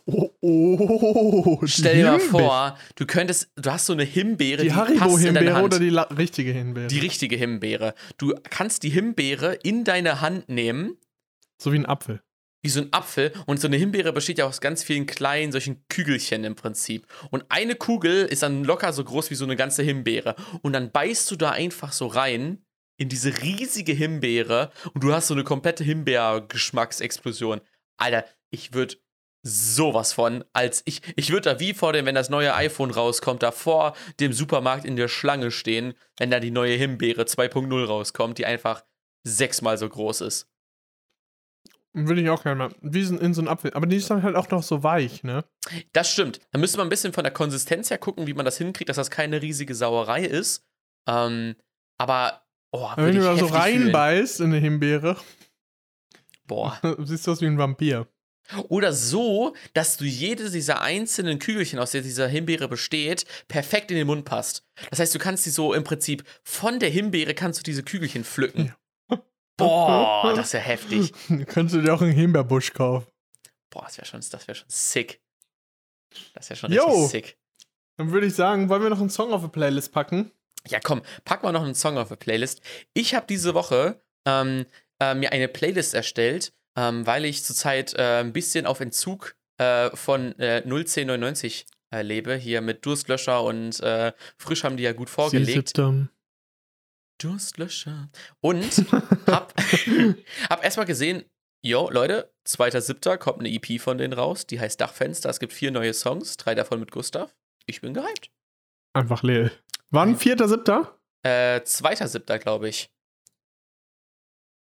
Oh, oh, die Stell dir mal vor, du könntest, du hast so eine Himbeere, Die deine Haribo-Himbeere oder die richtige Himbeere? die richtige Himbeere. Du kannst die Himbeere in deine Hand nehmen so wie ein Apfel. Wie so ein Apfel. Und so eine Himbeere besteht ja aus ganz vielen kleinen solchen Kügelchen im Prinzip. Und eine Kugel ist dann locker so groß wie so eine ganze Himbeere. Und dann beißt du da einfach so rein in diese riesige Himbeere und du hast so eine komplette Himbeer-Geschmacksexplosion. Alter, ich würde sowas von, als ich, ich würde da wie vor dem, wenn das neue iPhone rauskommt, da vor dem Supermarkt in der Schlange stehen, wenn da die neue Himbeere 2.0 rauskommt, die einfach sechsmal so groß ist. Würde ich auch gerne mal. Wie so- in so ein Apfel. Aber die ist dann halt auch noch so weich, ne? Das stimmt. Da müsste man ein bisschen von der Konsistenz her gucken, wie man das hinkriegt, dass das keine riesige Sauerei ist. Ähm, aber, oh, wenn du da so reinbeißt in eine Himbeere, Boah. siehst du aus wie ein Vampir. Oder so, dass du jede dieser einzelnen Kügelchen, aus der dieser Himbeere besteht, perfekt in den Mund passt. Das heißt, du kannst sie so im Prinzip von der Himbeere kannst du diese Kügelchen pflücken. Boah, das wäre heftig. Könntest du dir auch einen Himbeerbusch kaufen. Boah, das wäre schon, das wäre schon sick. Das wäre schon Yo. richtig sick. Dann würde ich sagen, wollen wir noch einen Song auf die Playlist packen? Ja, komm, pack mal noch einen Song auf die Playlist. Ich habe diese Woche ähm, äh, mir eine Playlist erstellt, ähm, weil ich zurzeit äh, ein bisschen auf Entzug äh, von äh, 01099 äh, lebe. Hier mit Durstlöscher und äh, Frisch haben die ja gut vorgelegt. Sie dumm. Durstlöscher. Und hab, hab erstmal gesehen, jo, Leute, 2.7. kommt eine EP von denen raus, die heißt Dachfenster. Es gibt vier neue Songs, drei davon mit Gustav. Ich bin gehypt. Einfach Lil. Wann? Vierter, siebter? Äh, 2.7., glaube ich.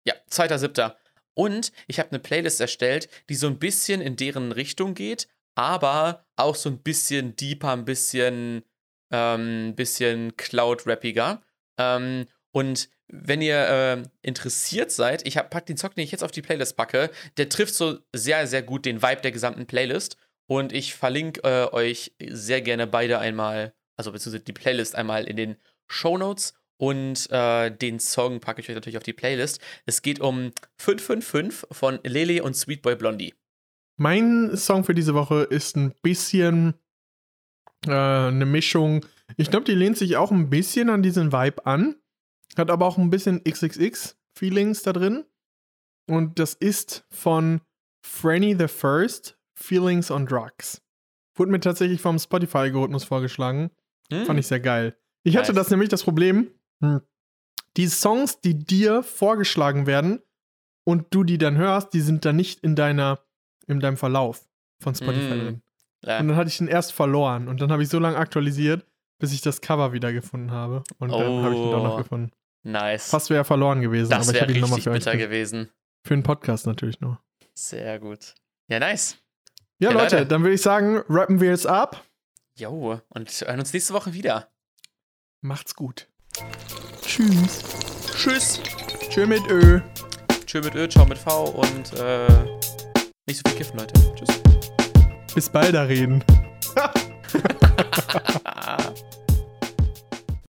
Ja, 2.7. Und ich habe eine Playlist erstellt, die so ein bisschen in deren Richtung geht, aber auch so ein bisschen deeper, ein bisschen, ähm, bisschen Cloud-rappiger. Ähm, und wenn ihr ähm, interessiert seid, ich hab, pack den Zock, den ich jetzt auf die Playlist packe, der trifft so sehr, sehr gut den Vibe der gesamten Playlist. Und ich verlinke äh, euch sehr gerne beide einmal, also beziehungsweise die Playlist einmal in den Show Notes und äh, den Song packe ich euch natürlich auf die Playlist. Es geht um 555 von Lele und Sweetboy Blondie. Mein Song für diese Woche ist ein bisschen äh, eine Mischung. Ich glaube, die lehnt sich auch ein bisschen an diesen Vibe an. Hat aber auch ein bisschen XXX-Feelings da drin. Und das ist von Franny the First, Feelings on Drugs. Wurde mir tatsächlich vom Spotify-Algorithmus vorgeschlagen. Hm? Fand ich sehr geil. Ich hatte Nice. das nämlich das Problem, hm, die Songs, die dir vorgeschlagen werden und du die dann hörst, die sind dann nicht in deiner, in deinem Verlauf von Spotify Mm. drin. Ja. Und dann hatte ich den erst verloren und dann habe ich so lange aktualisiert, bis ich das Cover wieder gefunden habe. Und dann habe ich ihn doch noch Oh. gefunden. Nice. Fast wäre verloren gewesen, das aber ich wäre richtig für euch. bitter ge- gewesen. Für den Podcast natürlich nur. Sehr gut. Ja, nice. Ja, Ja, Leute, Leute. dann würde ich sagen, rappen wir es ab. Jo, und hören uns nächste Woche wieder. Macht's gut. Tschüss. Tschüss. Tschö mit Ö. Tschö mit Ö, ciao mit V und äh, nicht so viel kiffen, Leute. Tschüss. Bis bald da reden.